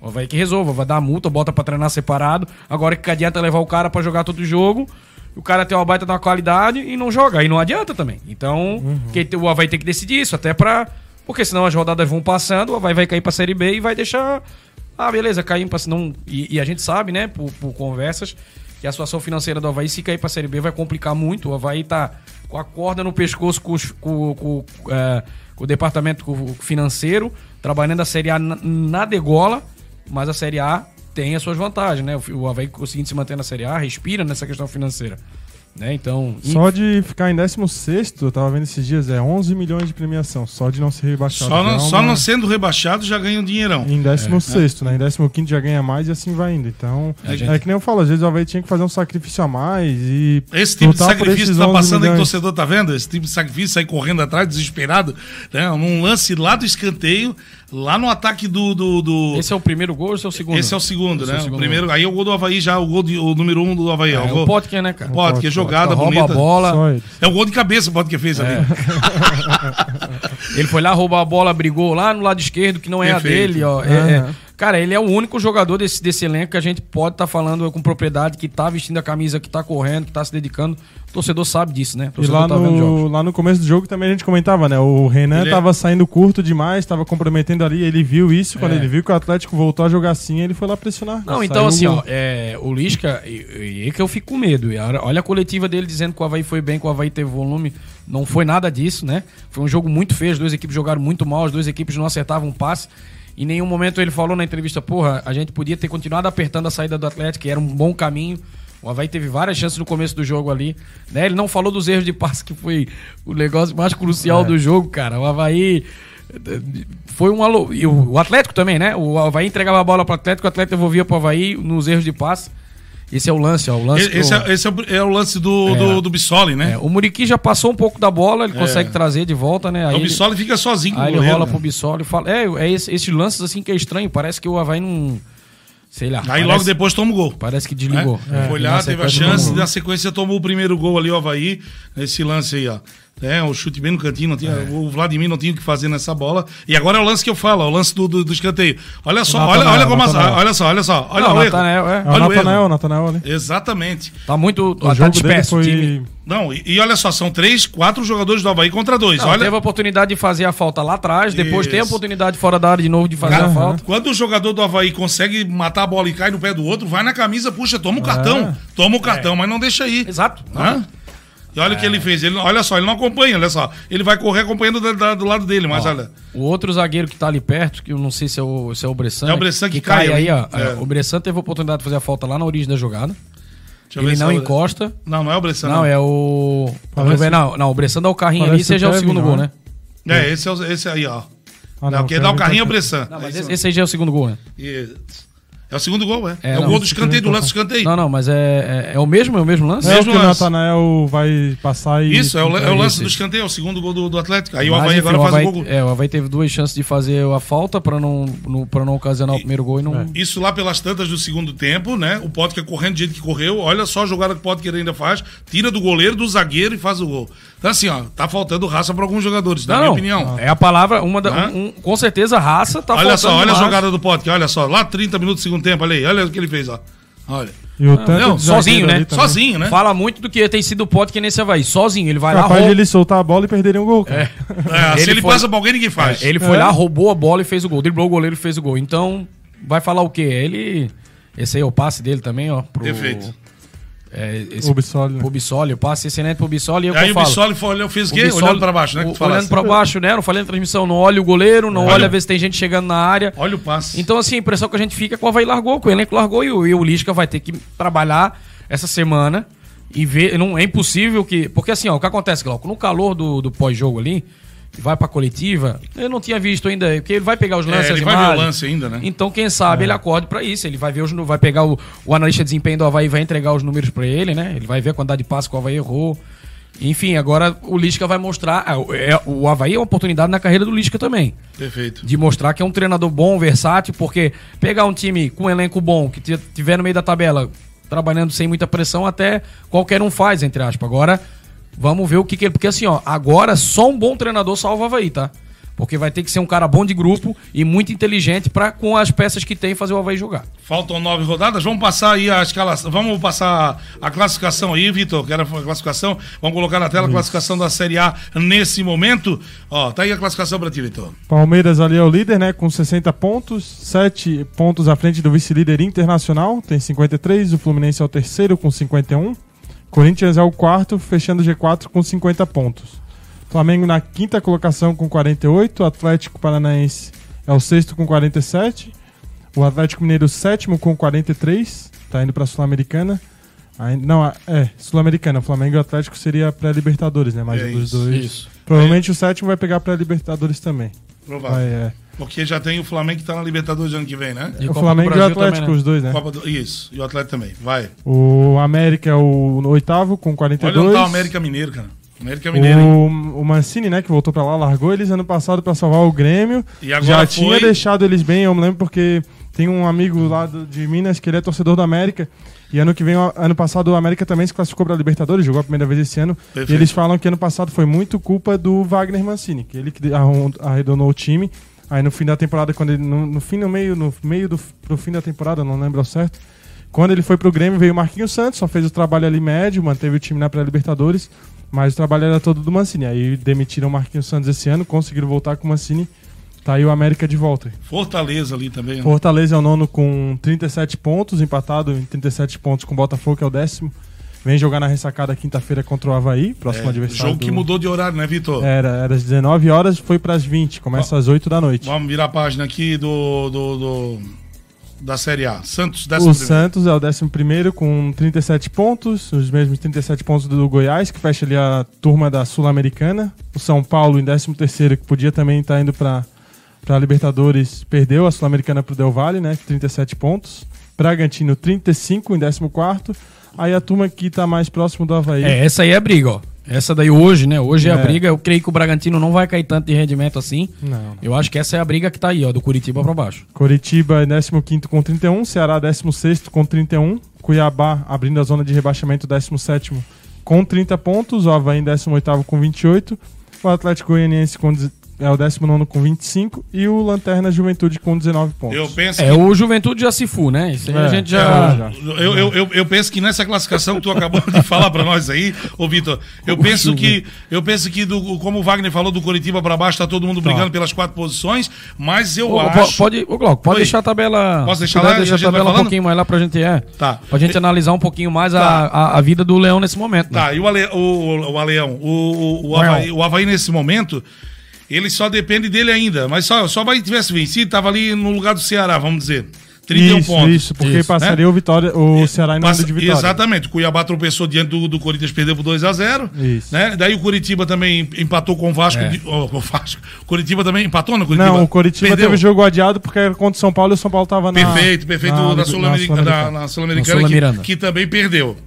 [SPEAKER 5] O Havaí que resolva, vai dar multa, bota pra treinar separado. Agora que adianta levar o cara para jogar todo jogo, o cara tem uma baita da qualidade e não joga. Aí não adianta também. Então, uhum. que, o Havaí tem que decidir isso, até pra. Porque senão as rodadas vão passando, o Havaí vai cair pra Série B e vai deixar. Ah, beleza, cair pra. Não, e, e a gente sabe, né, por, por conversas, que a situação financeira do Havaí, se cair pra Série B, vai complicar muito. O Havaí tá com a corda no pescoço com, com, com, é, com o departamento financeiro, trabalhando a Série A na, degola, mas a Série A tem as suas vantagens, né? O Havaí conseguindo se manter na Série A, respira nessa questão financeira. Né? Então,
[SPEAKER 6] só de ficar em 16, eu tava vendo esses dias, é 11 milhões de premiação, só de não ser rebaixado.
[SPEAKER 4] Só, não, é só não sendo rebaixado já ganha um dinheirão.
[SPEAKER 6] Em 16, é. né? Em 15 já ganha mais e assim vai indo. Então, é, gente... é que nem eu falo, às vezes o Havaí tinha que fazer um sacrifício a mais e.
[SPEAKER 4] Esse tipo de sacrifício que tá passando aí que o torcedor tá vendo? Esse tipo de sacrifício, sair correndo atrás, desesperado, né? Num lance lá do escanteio, Lá no ataque do, do, do,
[SPEAKER 5] Esse é o primeiro gol ou esse é o segundo?
[SPEAKER 4] Esse é o segundo, esse né? É o, segundo. o primeiro, aí é o gol do Havaí já, o gol de, o número um do Havaí. É,
[SPEAKER 5] é o,
[SPEAKER 4] gol...
[SPEAKER 5] Potker, né, cara?
[SPEAKER 4] Potker, jogada
[SPEAKER 5] Potker,
[SPEAKER 4] bonita.
[SPEAKER 5] Rouba a bola.
[SPEAKER 4] É o gol de cabeça o Potker fez ali. É.
[SPEAKER 5] Ele foi lá, roubou a bola, brigou lá no lado esquerdo, que não é Perfeito. a dele, ó. É, Cara, ele é o único jogador desse, desse elenco que a gente pode estar tá falando com propriedade, que tá vestindo a camisa, que tá correndo, que tá se dedicando. O torcedor sabe disso, né?
[SPEAKER 6] e lá,
[SPEAKER 5] tá
[SPEAKER 6] no, lá no começo do jogo também a gente comentava, né? O Renan ele é- tava é... saindo curto demais, tava comprometendo ali, ele viu isso, é. quando ele viu que o Atlético voltou a jogar assim, ele foi lá pressionar.
[SPEAKER 5] Não, então assim, ó, é, o Lisca, e, e, é que eu fico com medo. Olha a coletiva dele dizendo que o Havaí foi bem, que o Havaí teve volume. Não foi nada disso, né? Foi um jogo muito feio, as duas equipes jogaram muito mal, as duas equipes não acertavam um passe. Em nenhum momento ele falou na entrevista, porra, a gente podia ter continuado apertando a saída do Atlético, que era um bom caminho. O Havaí teve várias chances no começo do jogo ali. Né? Ele não falou dos erros de passe, que foi o negócio mais crucial é. do jogo, cara. O Havaí foi um alô. E o Atlético também, né? O Havaí entregava a bola para o Atlético, o Atlético devolvia para o Havaí nos erros de passe. Esse é o lance, ó. O lance
[SPEAKER 4] esse, é, esse é, o, é, o, lance do, é, do, do Bissoli, né?
[SPEAKER 5] É, o Muriqui já passou um pouco da bola, ele é. consegue trazer de volta, né?
[SPEAKER 4] Aí o Bissoli fica sozinho
[SPEAKER 5] com o goleiro. Aí ele rola né? pro Bissoli e fala. É, é esse, esses lances assim que é estranho, parece que o Havaí não. Sei lá. Aí
[SPEAKER 4] parece, logo depois toma o gol.
[SPEAKER 5] Parece que desligou.
[SPEAKER 4] Foi lá, teve a chance, na sequência tomou o primeiro gol ali, o Havaí, nesse lance aí, ó. É, o chute bem no cantinho, não tinha, é. o Vladimir não tinha o que fazer nessa bola. E agora é o lance que eu falo, o lance do, do, do escanteio. Olha só, olha, olha como olha só, olha só, olha não, o
[SPEAKER 6] Natanael, é. Olha o Natanael, Natanael ali.
[SPEAKER 4] Exatamente.
[SPEAKER 5] Tá muito
[SPEAKER 6] o tá disperso foi... time.
[SPEAKER 4] Não, e, e, olha só, são três, quatro jogadores do Havaí contra dois. Não, olha...
[SPEAKER 5] Teve a oportunidade de fazer a falta lá atrás, depois Isso. tem a oportunidade fora da área de novo de fazer a falta.
[SPEAKER 4] Quando o jogador do Havaí consegue matar a bola e cai no pé do outro, vai na camisa, puxa, toma o cartão. É. Toma o cartão, é. mas não deixa aí.
[SPEAKER 5] Exato.
[SPEAKER 4] Hã? E olha o que ele fez. Ele, olha só, ele não acompanha, olha só. Ele vai correr acompanhando do, do, do lado dele, mas ó, olha.
[SPEAKER 5] O outro zagueiro que tá ali perto, que eu não sei se é o, se é o Bressan.
[SPEAKER 4] É o Bressan que, que cai, cai aí, ó.
[SPEAKER 5] É. O Bressan teve a oportunidade de fazer a falta lá na origem da jogada. ele não é encosta.
[SPEAKER 4] Não, não é o Bressan.
[SPEAKER 5] Não, não. é o. Parece... Não, não, o Bressan dá o carrinho ali e seja o segundo gol, né?
[SPEAKER 4] É, esse, é o, esse aí, ó. Ah, não, quem dá o carrinho é o Bressan.
[SPEAKER 5] Não, mas esse, esse aí já é o segundo gol, né?
[SPEAKER 4] Isso. É o segundo gol, é. É, é o gol do escanteio, do lance do escanteio.
[SPEAKER 5] Não, não, mas é, é, é, o mesmo, é o mesmo lance?
[SPEAKER 6] É
[SPEAKER 5] mesmo
[SPEAKER 6] o que o Natanael vai passar e...
[SPEAKER 4] Isso, é o, é o lance do escanteio, é o segundo gol do, do Atlético. Aí mas, o Havaí enfim, agora o Havaí, faz o gol.
[SPEAKER 5] É, o Havaí teve duas chances de fazer a falta pra não, no, pra não ocasionar e, o primeiro gol e não... É.
[SPEAKER 4] Isso lá pelas tantas do segundo tempo, né? O Potker correndo do jeito que correu. Olha só a jogada que o Potker ainda faz. Tira do goleiro, do zagueiro e faz o gol. Então assim, ó, tá faltando raça pra alguns jogadores, na minha opinião.
[SPEAKER 5] É a palavra, uma da, um, com certeza raça tá
[SPEAKER 4] olha faltando Olha só, olha a jogada do Potker, olha só. Lá 30 minutos do segundo tempo, olha aí, olha o que ele fez, ó. Olha.
[SPEAKER 6] E o tanto não,
[SPEAKER 5] sozinho, né? Sozinho, né? Fala muito do que tem sido o Potker nesse Havaí. Sozinho, ele vai
[SPEAKER 6] Capaz lá. Capaz de ele soltar a bola e perderia um gol.
[SPEAKER 4] É. é. se ele, ele foi... passa pra alguém, ninguém faz.
[SPEAKER 5] É, ele foi é. lá, roubou a bola e fez o gol. Driblou o goleiro e fez o gol. Então, vai falar o quê? Ele. Esse aí é o passe dele também, ó.
[SPEAKER 4] Pro... Perfeito.
[SPEAKER 5] É, esse. Né? O Bissoli, eu passo excelente pro Bissoli e eu
[SPEAKER 4] Aí o Bissoli foi, eu fiz o quê? Olhando pra baixo, né?
[SPEAKER 5] O, olhando pra baixo, né? Não falei na transmissão, não olha o goleiro, não olha, olha ver se tem gente chegando na área.
[SPEAKER 4] Olha o passe.
[SPEAKER 5] Então, assim, a impressão que a gente fica é que o Havaí largou, que o elenco largou e o, e o Lisca vai ter que trabalhar essa semana e ver. Não, é impossível que. Porque assim, ó, o que acontece, Glauco, no calor do, do pós-jogo ali vai pra coletiva, eu não tinha visto ainda, porque ele vai pegar os é, lances. É,
[SPEAKER 4] ele vai ver o lance ainda, né?
[SPEAKER 5] Então, quem sabe é. ele acorde para isso. Ele vai ver os, vai pegar o, o analista de desempenho do Havaí e vai entregar os números para ele, né? Ele vai ver a quantidade de passos que o Havaí errou. Enfim, agora o Lisca vai mostrar. É, é, o Havaí é uma oportunidade na carreira do Lisca também.
[SPEAKER 4] Perfeito.
[SPEAKER 5] De mostrar que é um treinador bom, versátil, porque pegar um time com um elenco bom, que tiver no meio da tabela, trabalhando sem muita pressão, até qualquer um faz, entre aspas. Agora Vamos ver o que, que ele. Porque assim, ó, agora só um bom treinador salva o Havaí, tá? Porque vai ter que ser um cara bom de grupo e muito inteligente para com as peças que tem fazer o Havaí jogar.
[SPEAKER 4] Faltam nove rodadas. Vamos passar aí a escalação. Vamos passar a classificação aí, Vitor. Quero a classificação. Vamos colocar na tela a classificação da Série A nesse momento. Ó, tá aí a classificação para ti, Vitor.
[SPEAKER 6] Palmeiras ali é o líder, né? Com 60 pontos, 7 pontos à frente do vice-líder internacional, tem 53. O Fluminense é o terceiro com 51. Corinthians é o quarto, fechando o G4 com 50 pontos. Flamengo na quinta colocação com 48, Atlético Paranaense é o sexto com 47, o Atlético Mineiro sétimo com 43, tá indo para Sul-Americana. Não, é, Sul-Americana. Flamengo e o Atlético seria pré-Libertadores, né? Mais é um dos dois. Isso. Provavelmente o sétimo vai pegar pré-Libertadores também.
[SPEAKER 4] Provável. Vai, é. Porque já tem o Flamengo que tá na Libertadores ano que vem, né?
[SPEAKER 6] E o Flamengo e o Atlético, também, né? os dois, né?
[SPEAKER 4] Do... Isso, e o Atlético também. Vai.
[SPEAKER 6] O América é o oitavo com 42. Olha onde tá
[SPEAKER 4] o América Mineiro, cara. América Mineiro.
[SPEAKER 6] O, o Mancini, né, que voltou pra lá, largou eles ano passado pra salvar o Grêmio. E agora já foi... tinha deixado eles bem, eu me lembro porque tem um amigo lá do, de Minas que ele é torcedor do América. E ano que vem, ano passado, o América também se classificou para a Libertadores, jogou a primeira vez esse ano. Perfeito. E eles falam que ano passado foi muito culpa do Wagner Mancini, que ele que arredonou o time Aí no fim da temporada, quando ele. No, no fim, no meio, no meio do pro fim da temporada, não lembro ao certo. Quando ele foi pro Grêmio, veio o Marquinhos Santos, só fez o trabalho ali médio, manteve o time na pré-Libertadores, mas o trabalho era todo do Mancini. Aí demitiram o Marquinhos Santos esse ano, conseguiram voltar com o Mancini. Tá aí o América de volta.
[SPEAKER 4] Fortaleza ali também. Né?
[SPEAKER 6] Fortaleza é o nono com 37 pontos, empatado em 37 pontos com o Botafogo, que é o décimo. Vem jogar na ressacada quinta-feira contra o Havaí, próximo é, adversário.
[SPEAKER 4] Jogo do... que mudou de horário, né, Vitor?
[SPEAKER 6] Era, era às 19 horas, foi para as 20, começa às 8 da noite.
[SPEAKER 4] Vamos virar a página aqui do, do, do da Série A. Santos,
[SPEAKER 6] décimo O primeiro. Santos é o 11 com 37 pontos, os mesmos 37 pontos do Goiás, que fecha ali a turma da Sul-Americana. O São Paulo em 13, que podia também estar tá indo para a Libertadores, perdeu a Sul-Americana para o Del Valle, né? 37 pontos. Bragantino 35 em 14. Aí a turma que está mais próximo do Havaí.
[SPEAKER 5] É, essa aí é a briga, ó. Essa daí hoje, né? Hoje é. é. a briga. Eu creio que o Bragantino não vai cair tanto de rendimento assim. Não. Eu acho que essa é a briga que tá aí, ó, do Curitiba para baixo.
[SPEAKER 6] Curitiba é 15 com 31, Ceará 16 com 31, Cuiabá abrindo a zona de rebaixamento 17 com 30 pontos, o Havaí em 18 com 28, o Atlético Goianiense com é o 19 com 25 e o Lanterna Juventude com 19 pontos.
[SPEAKER 5] Eu penso é que... o Juventude já se fu, né? Isso aí é, a gente já.
[SPEAKER 4] É. Eu, eu, eu, eu, penso que nessa classificação que tu acabou de falar para nós aí, ô Vitor, eu penso que eu penso que do, como o Wagner falou do Curitiba para baixo, tá todo mundo brigando tá. pelas quatro posições, mas eu acho.
[SPEAKER 5] Pode, ô Glauco, pode Oi. deixar a tabela.
[SPEAKER 4] Posso deixar lá?
[SPEAKER 5] Deixar a tabela um pouquinho mais lá pra gente é. Tá. Pra gente analisar um pouquinho mais tá. a, a, a, vida do Leão nesse momento.
[SPEAKER 4] Né? Tá, e o, Ale, o, o, o Aleão, o, o, o, Havaí, o Havaí nesse momento ele só depende dele ainda. Mas só, só vai tivesse vencido, tava ali no lugar do Ceará, vamos dizer. 31
[SPEAKER 6] isso,
[SPEAKER 4] pontos.
[SPEAKER 6] Isso, porque isso, passaria né? o, Vitória, o Ceará em
[SPEAKER 4] Passa, de vitória. Exatamente. O Cuiabá tropeçou diante do, do Corinthians, perdeu por 2x0. Né? Daí o Curitiba também empatou com o Vasco. É. De, oh, o Vasco. Curitiba também empatou no Curitiba?
[SPEAKER 6] Não, o Curitiba perdeu. teve jogo adiado porque era contra o São Paulo e o São Paulo estava
[SPEAKER 4] na. Perfeito, perfeito. Na, na Sul-Americana, Sul Sul que, que, também perdeu.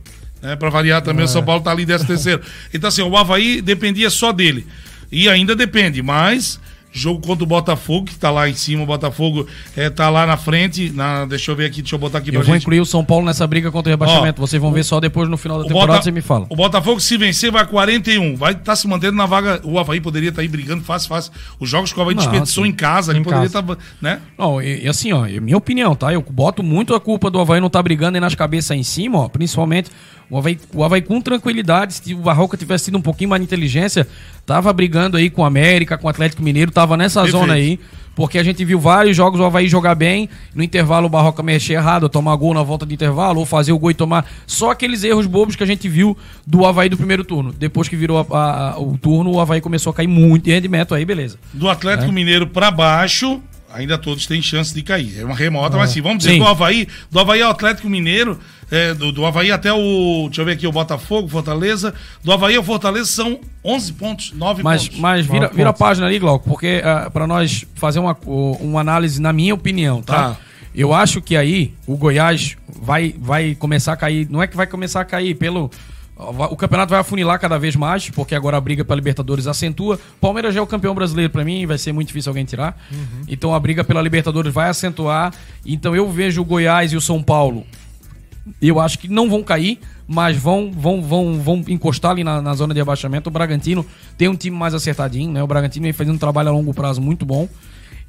[SPEAKER 4] Né? Para variar também, é. o São Paulo está ali 13 terceiro. Então, assim, o Havaí dependia só dele. E ainda depende, mas Jogo contra o Botafogo, que tá lá em cima, o Botafogo é, tá lá na frente. Na, deixa eu ver aqui, deixa eu botar aqui
[SPEAKER 5] eu pra vou gente. incluir o São Paulo nessa briga contra o rebaixamento. Ó, Vocês vão ver só depois no final da temporada, Bota, você me fala.
[SPEAKER 4] O Botafogo, se vencer, vai 41. Vai estar tá se mantendo na vaga. O Havaí poderia estar tá aí brigando fácil, fácil. Os jogos que o Havaí Não, desperdiçou em casa, ele poderia estar. Tá, né?
[SPEAKER 5] Não, e, e, assim, ó, minha opinião, tá? Eu boto muito a culpa do Havaí não estar tá brigando aí nas cabeças aí em cima, ó. Principalmente o Havaí, o Havaí com tranquilidade, se o Barroca tivesse sido um pouquinho mais de inteligência, tava brigando aí com o América, com o Atlético Mineiro, tava nessa Perfeito. zona aí. Porque a gente viu vários jogos o Havaí jogar bem, no intervalo o Barroca mexer errado, tomar gol na volta de intervalo, ou fazer o gol e tomar. Só aqueles erros bobos que a gente viu do Havaí do primeiro turno. Depois que virou a, a, o turno, o Havaí começou a cair muito de rendimento aí, beleza.
[SPEAKER 4] Do Atlético é. Mineiro para baixo, ainda todos têm chance de cair. É uma remota, é. mas sim, vamos dizer, Sim. do Havaí, do Havaí ao Atlético Mineiro, é, do, do Havaí até o. Deixa eu ver aqui, o Botafogo, Fortaleza. Do Havaí ao Fortaleza são 11 pontos, 9
[SPEAKER 5] mas,
[SPEAKER 4] pontos.
[SPEAKER 5] Mas vira, vira a página ali, Glauco, porque uh, ah, para nós fazer uma, uma análise, na minha opinião, tá? tá? Eu acho que aí o Goiás vai, vai começar a cair. Não é que vai começar a cair pelo. O campeonato vai afunilar cada vez mais, porque agora a briga pela Libertadores acentua. Palmeiras já é o campeão brasileiro para mim, vai ser muito difícil alguém tirar. Uhum. Então a briga pela Libertadores vai acentuar. Então eu vejo o Goiás e o São Paulo eu acho que não vão cair, mas vão vão vão, vão encostar ali na, na zona de abaixamento. O Bragantino tem um time mais acertadinho, né? O Bragantino vem fazendo um trabalho a longo prazo muito bom.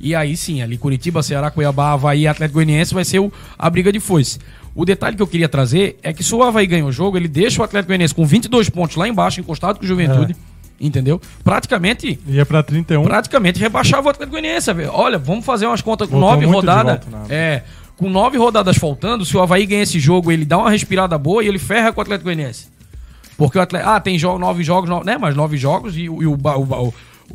[SPEAKER 5] E aí sim, ali Curitiba, Ceará, Cuiabá, Havaí, Atlético Goianiense vai ser o, a briga de foice. O detalhe que eu queria trazer é que se o Havaí ganha o jogo, ele deixa o Atlético Goianiense com 22 pontos lá embaixo, encostado com o Juventude. É. Entendeu? Praticamente.
[SPEAKER 6] Ia pra 31.
[SPEAKER 5] Praticamente rebaixava o Atlético Goianiense. Olha, vamos fazer umas contas com nove rodadas. É com nove rodadas faltando, se o Havaí ganha esse jogo, ele dá uma respirada boa e ele ferra com o Atlético Goianiense. Porque o Atlético. Ah, tem jogo, nove jogos, nove, né? Mas nove jogos e, e o, o, o,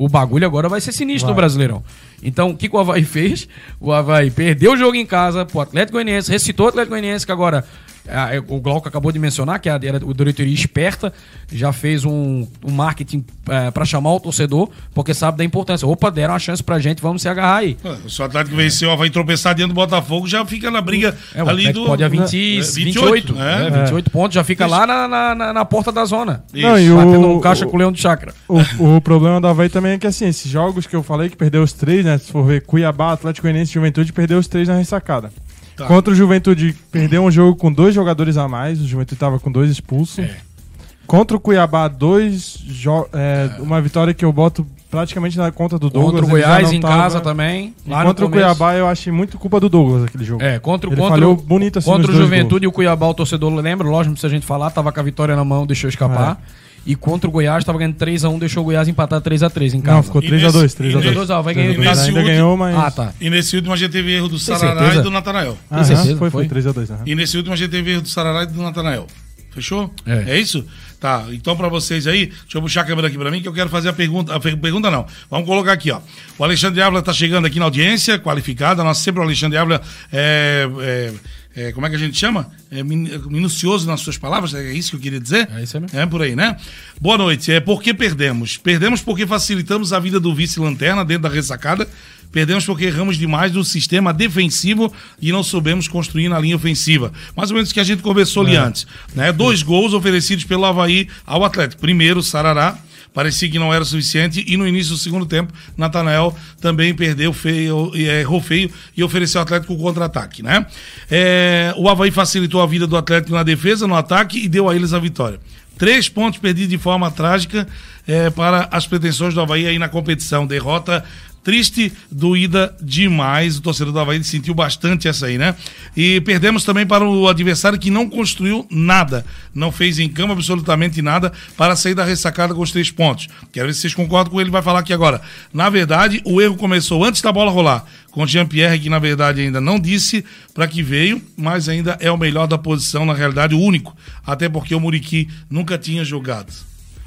[SPEAKER 5] bagulho agora vai ser sinistro vai. no Brasileirão. Então, o que, que o Havaí fez? O Havaí perdeu o jogo em casa pro Atlético Goianiense, recitou o Atlético Goianiense, que agora é, o Glauco acabou de mencionar que a, a diretoria esperta já fez um, um marketing é, para chamar o torcedor, porque sabe da importância. Opa, deram uma chance pra gente, vamos se agarrar aí.
[SPEAKER 4] Se o Atlético é. venceu, vai tropeçar dentro do Botafogo, já fica na briga é, ali do.
[SPEAKER 5] Pode a 20, é, 28, 28, né? 28 pontos, já fica Isso. lá na, na, na, porta da zona.
[SPEAKER 6] Não, e Batendo o, um caixa o, com o Leão de Chakra. O, o problema da Havaí também é que, assim, esses jogos que eu falei, que perdeu os três, né? Se for ver Cuiabá, Atlético Goianiense e Juventude, perdeu os três na ressacada. Tá. Contra o Juventude, perdeu um jogo com dois jogadores a mais. O Juventude estava com dois expulsos. É. Contra o Cuiabá, dois é, é. uma vitória que eu boto praticamente na conta do Douglas.
[SPEAKER 5] Contra o Goiás em tava... casa também.
[SPEAKER 6] Contra o Cuiabá eu achei muito culpa do Douglas aquele jogo.
[SPEAKER 5] É, contra, ele contra, bonito assim contra o Juventude gols. e o Cuiabá, o torcedor lembra, lógico, se a gente falar, tava com a vitória na mão, deixou escapar. É. E contra o Goiás, estava ganhando 3x1, deixou o Goiás empatar 3x3 em casa. Não,
[SPEAKER 6] ficou 3x2. 3x2,
[SPEAKER 5] ó, vai ganhar.
[SPEAKER 6] Ainda ganhou, mas...
[SPEAKER 4] Ah, tá. E nesse último a gente teve erro do Sarará e do Natanael.
[SPEAKER 6] Ah, foi, foi 3x2.
[SPEAKER 4] E nesse último a gente teve erro do Sarará e do Natanael. Fechou? É. é isso? Tá, então para vocês aí, deixa eu puxar a câmera aqui para mim que eu quero fazer a pergunta. A pergunta não. Vamos colocar aqui, ó. O Alexandre Ávila tá chegando aqui na audiência, qualificada. Nós sempre o Alexandre Ávila é, é é, como é que a gente chama? É minucioso nas suas palavras, é isso que eu queria dizer?
[SPEAKER 5] É isso mesmo.
[SPEAKER 4] É por aí, né? Boa noite. É por que perdemos? Perdemos porque facilitamos a vida do vice-lanterna dentro da ressacada. Perdemos porque erramos demais no sistema defensivo e não soubemos construir na linha ofensiva. Mais ou menos o que a gente conversou é. ali antes. Né? Dois gols oferecidos pelo Havaí ao Atlético. Primeiro, Sarará parecia que não era suficiente e no início do segundo tempo, Natanael também perdeu feio, errou feio e ofereceu ao Atlético o contra-ataque, né? É, o Havaí facilitou a vida do Atlético na defesa, no ataque e deu a eles a vitória. Três pontos perdidos de forma trágica é, para as pretensões do Havaí aí na competição. Derrota triste, doída demais. O torcedor do Havaí sentiu bastante essa aí, né? E perdemos também para o adversário que não construiu nada, não fez em campo absolutamente nada para sair da ressacada com os três pontos. Quero ver se vocês concordam com ele, vai falar aqui agora. Na verdade, o erro começou antes da bola rolar, com o Jean-Pierre, que na verdade ainda não disse para que veio, mas ainda é o melhor da posição, na realidade, o único. Até porque o Muriqui nunca tinha jogado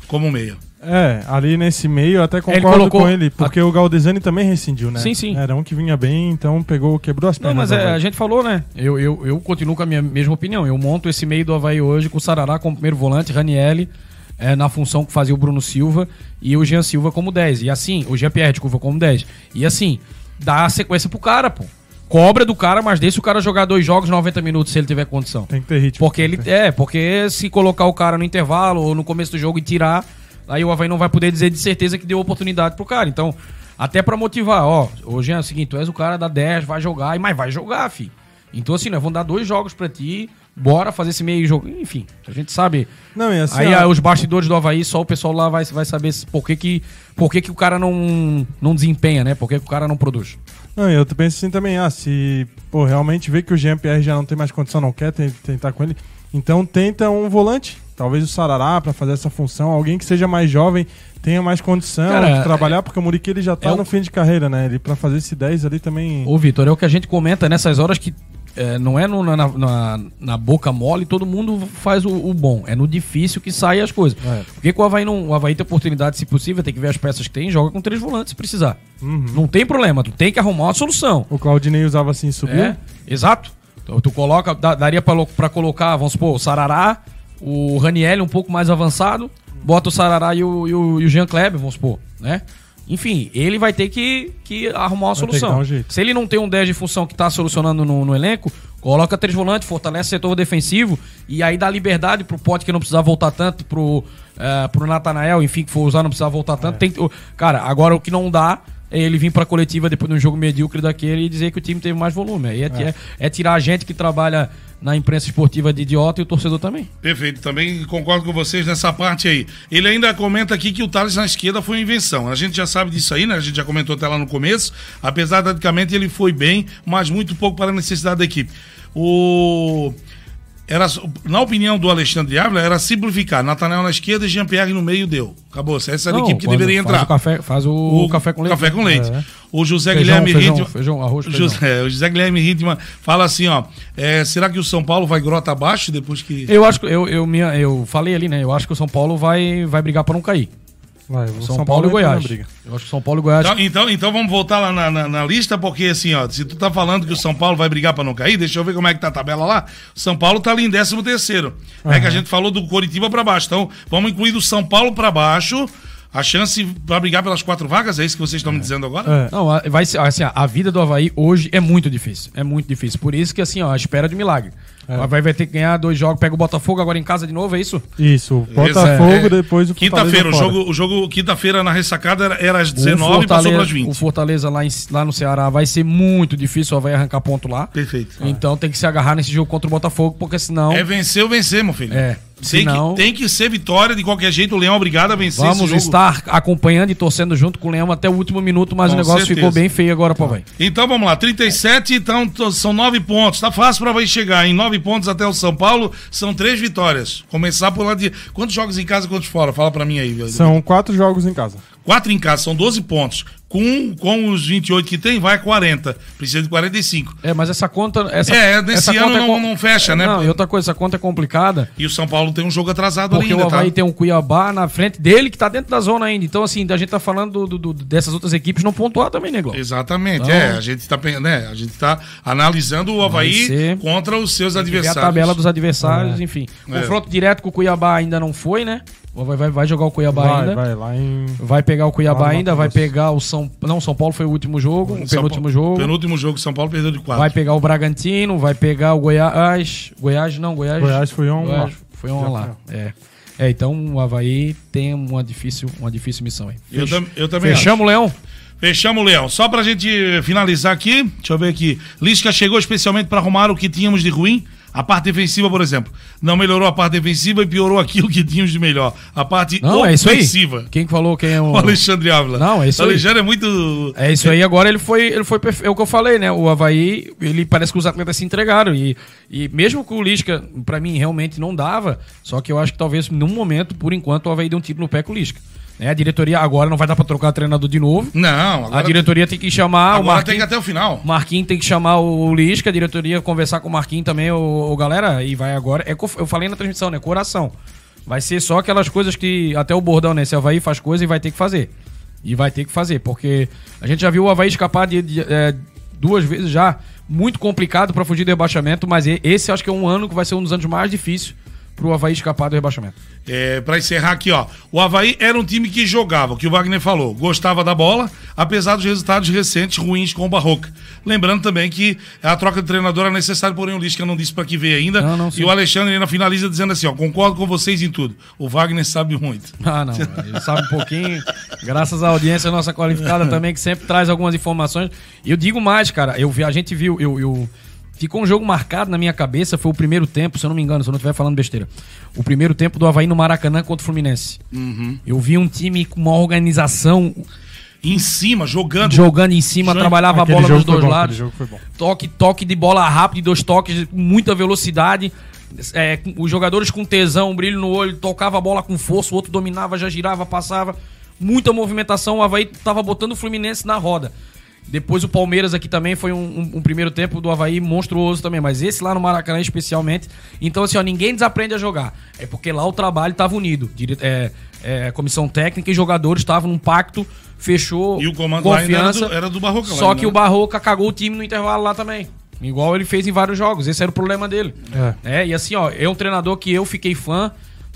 [SPEAKER 4] como meia.
[SPEAKER 6] É, ali nesse meio eu até concordo ele colocou... com ele, porque a... o Galdesani também rescindiu, né?
[SPEAKER 5] Sim, sim.
[SPEAKER 6] Era um que vinha bem, então pegou, quebrou as pernas.
[SPEAKER 5] Não, mas é, a gente falou, né? Eu, eu, eu continuo com a minha mesma opinião. Eu monto esse meio do Havaí hoje com o Sarará como primeiro volante, Ranielli é, na função que fazia o Bruno Silva e o Jean Silva como 10. E assim, o Jean Pierre de Curva como 10. E assim, dá a sequência pro cara, pô cobra do cara, mas deixa o cara jogar dois jogos 90 minutos se ele tiver condição.
[SPEAKER 6] Tem que ter ritmo.
[SPEAKER 5] Porque ele é, porque se colocar o cara no intervalo ou no começo do jogo e tirar, aí o Havaí não vai poder dizer de certeza que deu oportunidade pro cara. Então, até para motivar, ó, hoje é o seguinte, tu és o cara da 10, vai jogar, mas vai jogar, fi. Então, assim, nós vamos dar dois jogos para ti, bora fazer esse meio jogo. Enfim, a gente sabe.
[SPEAKER 6] Não,
[SPEAKER 5] assim, aí ó... os bastidores do Havaí, só o pessoal lá vai, vai saber por que, que, por que, que o cara não, não desempenha, né? Por que, que o cara não produz.
[SPEAKER 6] Não, eu penso assim também, ah, se pô, realmente vê que o GMPR já não tem mais condição, não quer tentar com ele, então tenta um volante talvez o Sarará para fazer essa função, alguém que seja mais jovem, tenha mais condição Cara, de trabalhar, é, porque o Muriqui ele já tá é no o... fim de carreira, né? Ele para fazer esse 10 ali também.
[SPEAKER 5] Ô, Vitor, é o que a gente comenta nessas horas que é, não é no, na, na, na, boca mole, todo mundo faz o, o, bom. É no difícil que saem as coisas. É. Porque o Havaí, não, o Havaí tem oportunidade, se possível, tem que ver as peças que tem, joga com três volantes se precisar. Uhum. Não tem problema, tu tem que arrumar uma solução.
[SPEAKER 6] O Claudinei usava assim, subiu? É,
[SPEAKER 5] exato. Tu, tu coloca, daria para colocar, vamos supor, o Sarará, o Raniel um pouco mais avançado, bota o Sarará e o, e o, e o Jean Kleber, vamos supor, né? Enfim, ele vai ter que, que arrumar uma vai solução. Um Se ele não tem um 10 de função que está solucionando no, no, elenco, coloca três volantes, fortalece o setor defensivo e aí dá liberdade pro Pote que não precisa voltar tanto, pro, uh, pro Natanael, enfim, que for usar, não precisa voltar tanto. É. Tem, cara, agora o que não dá ele vir pra coletiva depois de um jogo medíocre daquele e dizer que o time teve mais volume. Aí é, é. é, é tirar a gente que trabalha na imprensa esportiva de idiota e o torcedor também.
[SPEAKER 4] Perfeito, também concordo com vocês nessa parte aí. Ele ainda comenta aqui que o Thales na esquerda foi uma invenção. A gente já sabe disso aí, né? A gente já comentou até lá no começo. Apesar, taticamente, ele foi bem, mas muito pouco para a necessidade da equipe. O era, na opinião do Alexandre Ávila, era simplificar. Natanael na esquerda e Jean-Pierre no meio deu. Acabou. Essa era a equipe que deveria entrar.
[SPEAKER 5] Faz o café, faz o, o café com leite.
[SPEAKER 4] Café com leite. É. O José feijão, Guilherme feijão, Ritman, feijão, arroz. José, o José Guilherme Ritman fala assim, ó. É, será que o São Paulo vai grota abaixo depois que.
[SPEAKER 5] Eu acho que eu, eu, minha, eu falei ali, né? Eu acho que o São Paulo vai, vai brigar para não cair.
[SPEAKER 6] Vai, São, São, Paulo, Paulo e Goiás.
[SPEAKER 5] Eu acho que São Paulo e Goiás.
[SPEAKER 4] Então, então, então, vamos voltar lá na, na, na, lista, porque assim, ó, se tu tá falando que o São Paulo vai brigar para não cair, deixa eu ver como é que tá a tabela lá. São Paulo tá ali em 13 terceiro. Uhum. É que a gente falou do Coritiba para baixo. Então, vamos incluir do São Paulo para baixo. A chance para brigar pelas quatro vagas, é isso que vocês estão é. me dizendo agora?
[SPEAKER 5] É. Não, vai ser, assim, a vida do Havaí hoje é muito difícil. É muito difícil. Por isso que, assim, ó, a espera de milagre. É. O Havaí vai ter que ganhar dois jogos, pega o Botafogo agora em casa de novo, é isso?
[SPEAKER 6] Isso, Botafogo, é. depois o
[SPEAKER 4] Quinta-feira, o jogo, o jogo quinta-feira na ressacada era, era às 19 e passou para as 20.
[SPEAKER 5] O Fortaleza lá, em, lá no Ceará vai ser muito difícil, o Havaí arrancar ponto lá.
[SPEAKER 4] Perfeito.
[SPEAKER 5] Então tem que se agarrar nesse jogo contra o Botafogo, porque senão.
[SPEAKER 4] É vencer ou vencer, meu filho.
[SPEAKER 5] É.
[SPEAKER 4] Tem, não, que, tem que ser vitória de qualquer jeito. O Leão é obrigado a vencer
[SPEAKER 5] Vamos estar acompanhando e torcendo junto com o Leão até o último minuto, mas Com o negócio certeza. ficou bem feio agora pro Havaí.
[SPEAKER 4] Então vamos lá, 37, então são nove pontos. Tá fácil pro Havaí chegar. Em nove pontos até o São Paulo, são três vitórias. Começar por lá de. Quantos jogos em casa, quantos fora? Fala pra mim aí.
[SPEAKER 6] São quatro jogos em casa.
[SPEAKER 4] Quatro em casa, são 12 pontos. Com, com os 28 que tem, vai 40. Precisa de 45.
[SPEAKER 5] É, mas essa conta. Essa,
[SPEAKER 4] é, nesse ano é não, é, não, fecha, né? Não,
[SPEAKER 5] e outra coisa, essa conta é complicada.
[SPEAKER 4] E o São Paulo tem um jogo atrasado
[SPEAKER 5] porque ainda, Porque o Havaí tá? tem um Cuiabá na frente dele que tá dentro da zona ainda. Então, assim, a gente tá falando do, do, dessas outras equipes não pontuar também, né, Glau?
[SPEAKER 4] Exatamente. Então, é, a gente tá, né, a gente tá analisando o Havaí contra os seus adversários. a
[SPEAKER 5] tabela dos adversários, é. enfim. É. Confronto direto com o Cuiabá ainda não foi, né? Vai, vai, vai jogar o Cuiabá vai, ainda. Vai, lá em... vai pegar o Cuiabá ainda, vai pegar o São. Não, São Paulo foi o último jogo, o penúltimo
[SPEAKER 4] Paulo,
[SPEAKER 5] jogo.
[SPEAKER 4] Penúltimo jogo, São Paulo perdeu de 4.
[SPEAKER 5] Vai pegar o Bragantino, vai pegar o Goiás. Goiás não, Goiás.
[SPEAKER 6] Goiás foi um Goiás, lá.
[SPEAKER 5] Foi um lá. É. É, então o Havaí tem uma difícil, uma difícil missão aí.
[SPEAKER 4] Eu, tam, eu também
[SPEAKER 5] Fechamos,
[SPEAKER 4] acho.
[SPEAKER 5] Leão?
[SPEAKER 4] Fechamos, Leão. Só pra gente finalizar aqui, deixa eu ver aqui. Lisca chegou especialmente para arrumar o que tínhamos de ruim. A parte defensiva, por exemplo, não melhorou a parte defensiva e piorou aquilo que tínhamos de melhor. A parte
[SPEAKER 5] não, ofensiva. É quem falou quem é o...
[SPEAKER 4] o Alexandre Ávila.
[SPEAKER 5] Não, é isso
[SPEAKER 4] o Alexandre aí. é muito
[SPEAKER 5] É isso aí. Agora ele foi, ele foi perfe... é o que eu falei, né? O Havaí, ele parece que os atletas se entregaram e, e mesmo com o Lisca, para mim realmente não dava, só que eu acho que talvez num momento, por enquanto, o Havaí deu um tiro no pé com o Lisca. Né? A diretoria agora não vai dar para trocar treinador de novo.
[SPEAKER 4] Não,
[SPEAKER 5] agora... A diretoria tem que chamar
[SPEAKER 4] agora o Marquinhos. tem que até o final.
[SPEAKER 5] Marquinhos tem que chamar o Lisca, a diretoria conversar com o Marquinhos também, o, o galera, e vai agora. É, eu falei na transmissão, né? Coração. Vai ser só aquelas coisas que até o bordão, né? Se Havaí faz coisa e vai ter que fazer. E vai ter que fazer, porque a gente já viu o Havaí escapar de, de é, duas vezes já, muito complicado para fugir do rebaixamento, mas esse acho que é um ano que vai ser um dos anos mais difíceis pro Havaí escapar do rebaixamento.
[SPEAKER 4] É, para encerrar aqui, ó. O Havaí era um time que jogava, o que o Wagner falou, gostava da bola, apesar dos resultados recentes ruins com o Barroca. Lembrando também que a troca de treinador é necessária, porém o Lisca não disse para que veio ainda. Não, não, e o Alexandre ainda finaliza dizendo assim, ó, concordo com vocês em tudo. O Wagner sabe muito.
[SPEAKER 5] Ah, não, ele sabe um pouquinho. graças à audiência nossa qualificada também, que sempre traz algumas informações. E eu digo mais, cara, eu vi, a gente viu, eu, eu Ficou um jogo marcado na minha cabeça, foi o primeiro tempo, se eu não me engano, se eu não estiver falando besteira. O primeiro tempo do Havaí no Maracanã contra o Fluminense. Uhum. Eu vi um time com uma organização.
[SPEAKER 4] Em cima, jogando.
[SPEAKER 5] Jogando em cima, trabalhava a bola dos dois bom, lados. Toque, toque de bola rápido, dois toques, muita velocidade. É, os jogadores com tesão, um brilho no olho, tocava a bola com força, o outro dominava, já girava, passava. Muita movimentação, o Havaí tava botando o Fluminense na roda. Depois o Palmeiras aqui também foi um, um, um, primeiro tempo do Havaí monstruoso também, mas esse lá no Maracanã especialmente. Então, assim, ó, ninguém desaprende a jogar. É porque lá o trabalho estava unido. É, é, comissão técnica e jogadores estavam num pacto, fechou.
[SPEAKER 4] E o comando confiança, era, do, era do Barroca.
[SPEAKER 5] Só que né? o Barroca cagou o time no intervalo lá também. Igual ele fez em vários jogos. Esse era o problema dele. É. é e assim, ó, é um treinador que eu fiquei fã.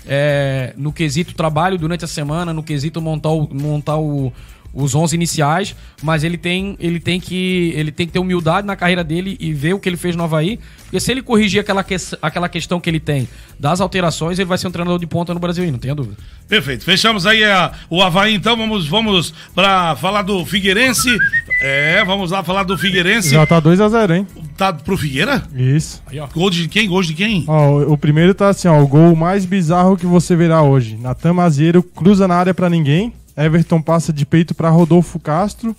[SPEAKER 5] É, no quesito trabalho durante a semana, no quesito montar o, montar o, os 11 iniciais, mas ele tem, ele tem que ele tem que ter humildade na carreira dele e ver o que ele fez no Havaí, porque se ele corrigir aquela, que, aquela questão que ele tem das alterações, ele vai ser um treinador de ponta no Brasil, não tenha dúvida.
[SPEAKER 4] Perfeito. Fechamos aí a, o Havaí, então vamos vamos para falar do Figueirense. É, vamos lá falar do Figueirense.
[SPEAKER 6] Já tá 2 a 0 hein?
[SPEAKER 4] Tá pro Figueira?
[SPEAKER 6] Isso.
[SPEAKER 4] Aí, ó. Gol de quem? Gol de quem?
[SPEAKER 6] Ó, o, o primeiro tá assim, ó, o gol mais bizarro que você verá hoje. Natan Mazieiro cruza na área para ninguém Everton passa de peito para Rodolfo Castro,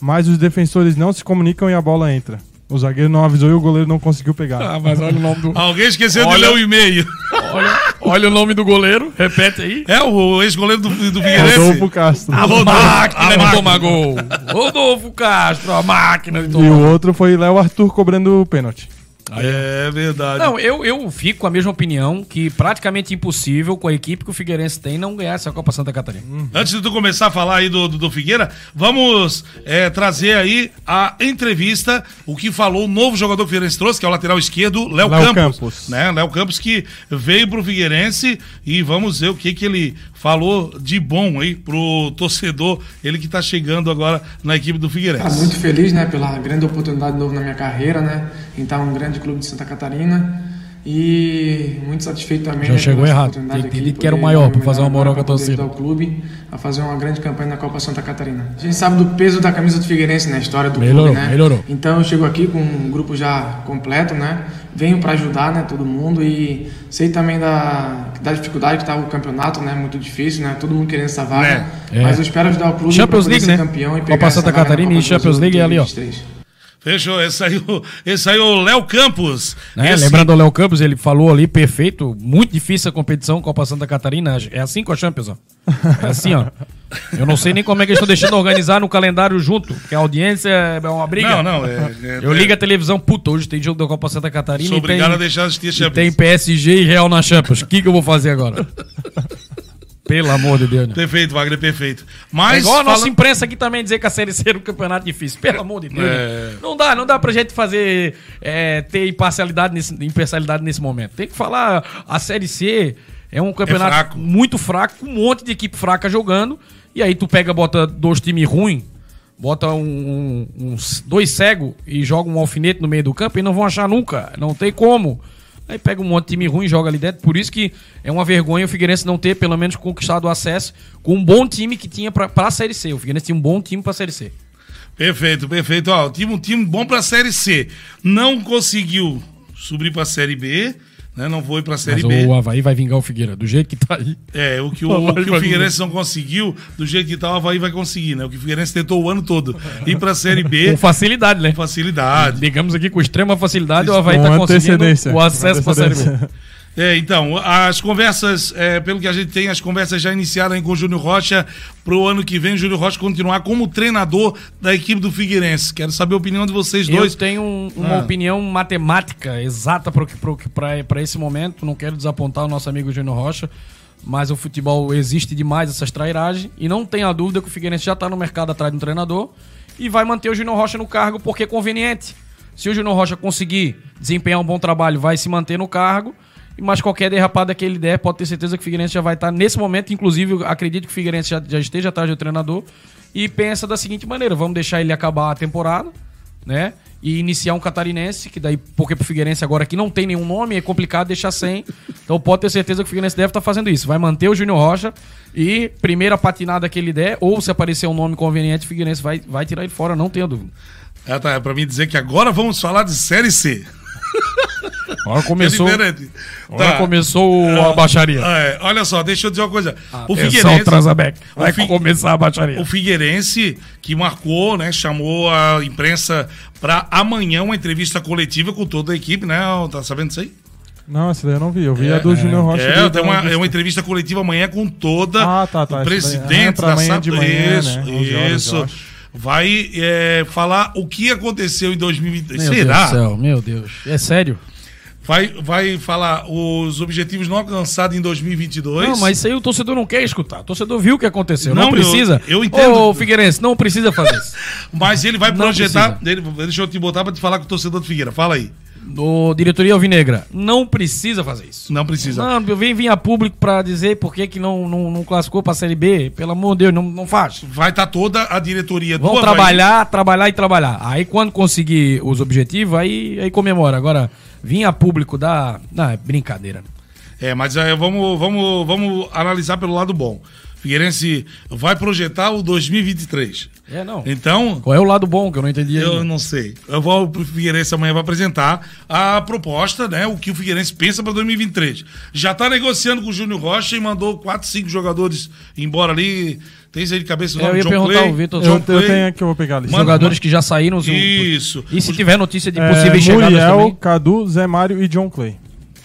[SPEAKER 6] mas os defensores não se comunicam e a bola entra. O zagueiro não avisou e o goleiro não conseguiu pegar.
[SPEAKER 4] Ah, mas olha o nome do. Alguém esqueceu olha, de ler o e-mail.
[SPEAKER 5] Olha, olha o nome do goleiro, repete aí.
[SPEAKER 4] É o ex-goleiro do, do Figueirense.
[SPEAKER 6] Rodolfo Castro.
[SPEAKER 5] A, Rodolfo, máquina a de tomar gol. Rodolfo Castro, a máquina de tomar
[SPEAKER 6] E o outro foi Léo Arthur cobrando o pênalti.
[SPEAKER 4] É verdade.
[SPEAKER 5] Não, eu, eu fico com a mesma opinião que praticamente impossível com a equipe que o Figueirense tem não ganhar essa Copa Santa Catarina.
[SPEAKER 4] Hum. Antes de tu começar a falar aí do, do, do Figueira, vamos é, trazer aí a entrevista, o que falou o novo jogador que o Figueirense trouxe, que é o lateral esquerdo, Léo Campos. Campos. Né? Léo Campos que veio pro Figueirense e vamos ver o que, que ele falou de bom aí pro torcedor, ele que tá chegando agora na equipe do Figueirense.
[SPEAKER 8] Ah, muito feliz, né, pela grande oportunidade de novo na minha carreira, né, em estar um grande clube de Santa Catarina E muito satisfeito também.
[SPEAKER 5] Já né, chegou errado. Ele que era o maior para fazer uma moral com a torcida.
[SPEAKER 8] o clube a fazer uma grande campanha na Copa Santa Catarina. A gente sabe do peso da camisa do Figueirense na história do
[SPEAKER 5] melhorou,
[SPEAKER 8] clube, né?
[SPEAKER 5] Melhorou.
[SPEAKER 8] Então eu chego aqui com um grupo já completo, né? Venho para ajudar, né, todo mundo e sei também da, da dificuldade que está o campeonato, né? Muito difícil, né? Todo mundo querendo essa vaga. É. Mas eu espero ajudar o clube
[SPEAKER 5] Champions League, né? campeão e pegar Copa Santa Catarina e Champions League é ali, ó.
[SPEAKER 4] Fechou, esse aí, esse aí é o Léo Campos.
[SPEAKER 5] É, esse... Lembrando o Léo Campos, ele falou ali, perfeito, muito difícil a competição Copa Santa Catarina. É assim com a Champions, ó. É assim, ó. Eu não sei nem como é que eles estão deixando organizar no calendário junto, porque a audiência é uma briga.
[SPEAKER 4] Não, não. É, é,
[SPEAKER 5] eu ligo a televisão, puta, hoje tem jogo da Copa Santa Catarina. Sou
[SPEAKER 4] obrigado
[SPEAKER 5] tem,
[SPEAKER 4] a deixar assistir a Champions.
[SPEAKER 5] Tem PSG e Real na Champions. O que, que eu vou fazer agora? Pelo amor de Deus. Né?
[SPEAKER 4] Perfeito, Wagner, perfeito. Mas,
[SPEAKER 5] é igual a nossa fala... imprensa aqui também dizer que a Série C era um campeonato difícil. Pelo amor de Deus. Né? É... Né? Não dá, não dá pra gente fazer, é, ter imparcialidade nesse, imparcialidade nesse momento. Tem que falar, a Série C é um campeonato é fraco. muito fraco, com um monte de equipe fraca jogando. E aí tu pega, bota dois times ruins, bota um, um, dois cegos e joga um alfinete no meio do campo e não vão achar nunca. Não tem como. Aí pega um monte de time ruim e joga ali dentro. Por isso que é uma vergonha o Figueirense não ter, pelo menos, conquistado o acesso com um bom time que tinha pra, pra Série C. O Figueirense tinha um bom time pra Série C.
[SPEAKER 4] Perfeito, perfeito. Ó, tinha um time bom pra Série C. Não conseguiu subir pra Série B né? Não foi pra Série
[SPEAKER 5] Mas
[SPEAKER 4] B.
[SPEAKER 5] O Havaí vai vingar o Figueira, do jeito que tá aí.
[SPEAKER 4] É, o que o, o, o que o Figueirense não conseguiu, do jeito que tá, o Havaí vai conseguir, né? O que o Figueirense tentou o ano todo. Ir pra Série B.
[SPEAKER 5] Com facilidade, né?
[SPEAKER 4] Com facilidade.
[SPEAKER 5] Digamos aqui com extrema facilidade, o Havaí tá conseguindo o acesso pra Série B.
[SPEAKER 4] É, então, as conversas, é, pelo que a gente tem, as conversas já iniciaram com o Júnior Rocha para o ano que vem, o Júnior Rocha continuar como treinador da equipe do Figueirense. Quero saber a opinião de vocês dois.
[SPEAKER 5] Eu tenho um, uma ah. opinião matemática exata para esse momento, não quero desapontar o nosso amigo Júnior Rocha, mas o futebol existe demais essas trairagens e não tenha dúvida que o Figueirense já está no mercado atrás de um treinador e vai manter o Júnior Rocha no cargo porque é conveniente. Se o Júnior Rocha conseguir desempenhar um bom trabalho, vai se manter no cargo mas qualquer derrapada que ele der, pode ter certeza que o Figueirense já vai estar nesse momento. Inclusive, acredito que o Figueirense já, já esteja atrás do treinador. E pensa da seguinte maneira: vamos deixar ele acabar a temporada, né? E iniciar um catarinense, que daí, porque pro Figueirense agora que não tem nenhum nome, é complicado deixar sem. Então pode ter certeza que o Figueirense deve estar fazendo isso. Vai manter o Júnior Rocha e primeira patinada que ele der, ou se aparecer um nome conveniente, o Figueirense vai, vai tirar ele fora, não tenha dúvida.
[SPEAKER 4] É, tá, é pra mim dizer que agora vamos falar de Série C.
[SPEAKER 5] Agora começou. É Agora tá. começou a baixaria.
[SPEAKER 4] É, olha só, deixa eu dizer uma coisa.
[SPEAKER 5] Ah, o Figueirense. Vai fi... começar a baixaria.
[SPEAKER 4] O Figueirense, que marcou, né? Chamou a imprensa para amanhã uma entrevista coletiva com toda a equipe, né? Tá sabendo disso aí?
[SPEAKER 6] Não, essa daí eu não vi. Eu vi é, a do é, Júnior Rocha.
[SPEAKER 4] É, tem uma, é uma entrevista coletiva amanhã com toda
[SPEAKER 6] ah, tá, tá,
[SPEAKER 4] o presidente é, da
[SPEAKER 6] SAP. De manhã,
[SPEAKER 4] isso,
[SPEAKER 6] né?
[SPEAKER 4] isso. Vai é, falar o que aconteceu em 2023.
[SPEAKER 5] Meu Será? Deus do céu, meu Deus. É sério?
[SPEAKER 4] Vai, vai falar os objetivos não alcançados em 2022. Não,
[SPEAKER 5] mas isso aí o torcedor não quer escutar. O torcedor viu o que aconteceu. Não, não precisa.
[SPEAKER 4] Eu, eu entendo.
[SPEAKER 5] Ô, Figueirense, não precisa fazer isso.
[SPEAKER 4] mas ele vai projetar. Ele, deixa eu te botar para te falar com o torcedor do Figueira. Fala aí.
[SPEAKER 5] Do diretoria Alvinegra, não precisa fazer isso.
[SPEAKER 4] Não precisa.
[SPEAKER 5] Não, vem vir a público para dizer por que, que não, não, não classificou para a Série B. Pelo amor de Deus, não, não faz.
[SPEAKER 4] Vai estar tá toda a diretoria
[SPEAKER 5] Vão trabalhar, trabalhar e trabalhar. Aí quando conseguir os objetivos, aí, aí comemora. Agora, vir a público da. Não, é brincadeira.
[SPEAKER 4] É, mas é, vamos, vamos, vamos analisar pelo lado bom. Figueirense vai projetar o 2023.
[SPEAKER 5] É, não.
[SPEAKER 4] Então.
[SPEAKER 5] Qual é o lado bom que eu não entendi
[SPEAKER 4] Eu ainda. não sei. Eu vou pro Figueirense amanhã vai apresentar a proposta, né? O que o Figueirense pensa para 2023. Já tá negociando com o Júnior Rocha e mandou 4, 5 jogadores embora ali. Tem aí de cabeça o
[SPEAKER 5] nome é, Eu ia John perguntar Clay, o Vitor.
[SPEAKER 6] Eu, eu tenho aqui, eu vou pegar ali.
[SPEAKER 5] Jogadores que já saíram.
[SPEAKER 4] Isso.
[SPEAKER 5] E se tiver notícia de possíveis é,
[SPEAKER 6] chegadas Muriel, também? Cadu, Zé Mário e John Clay.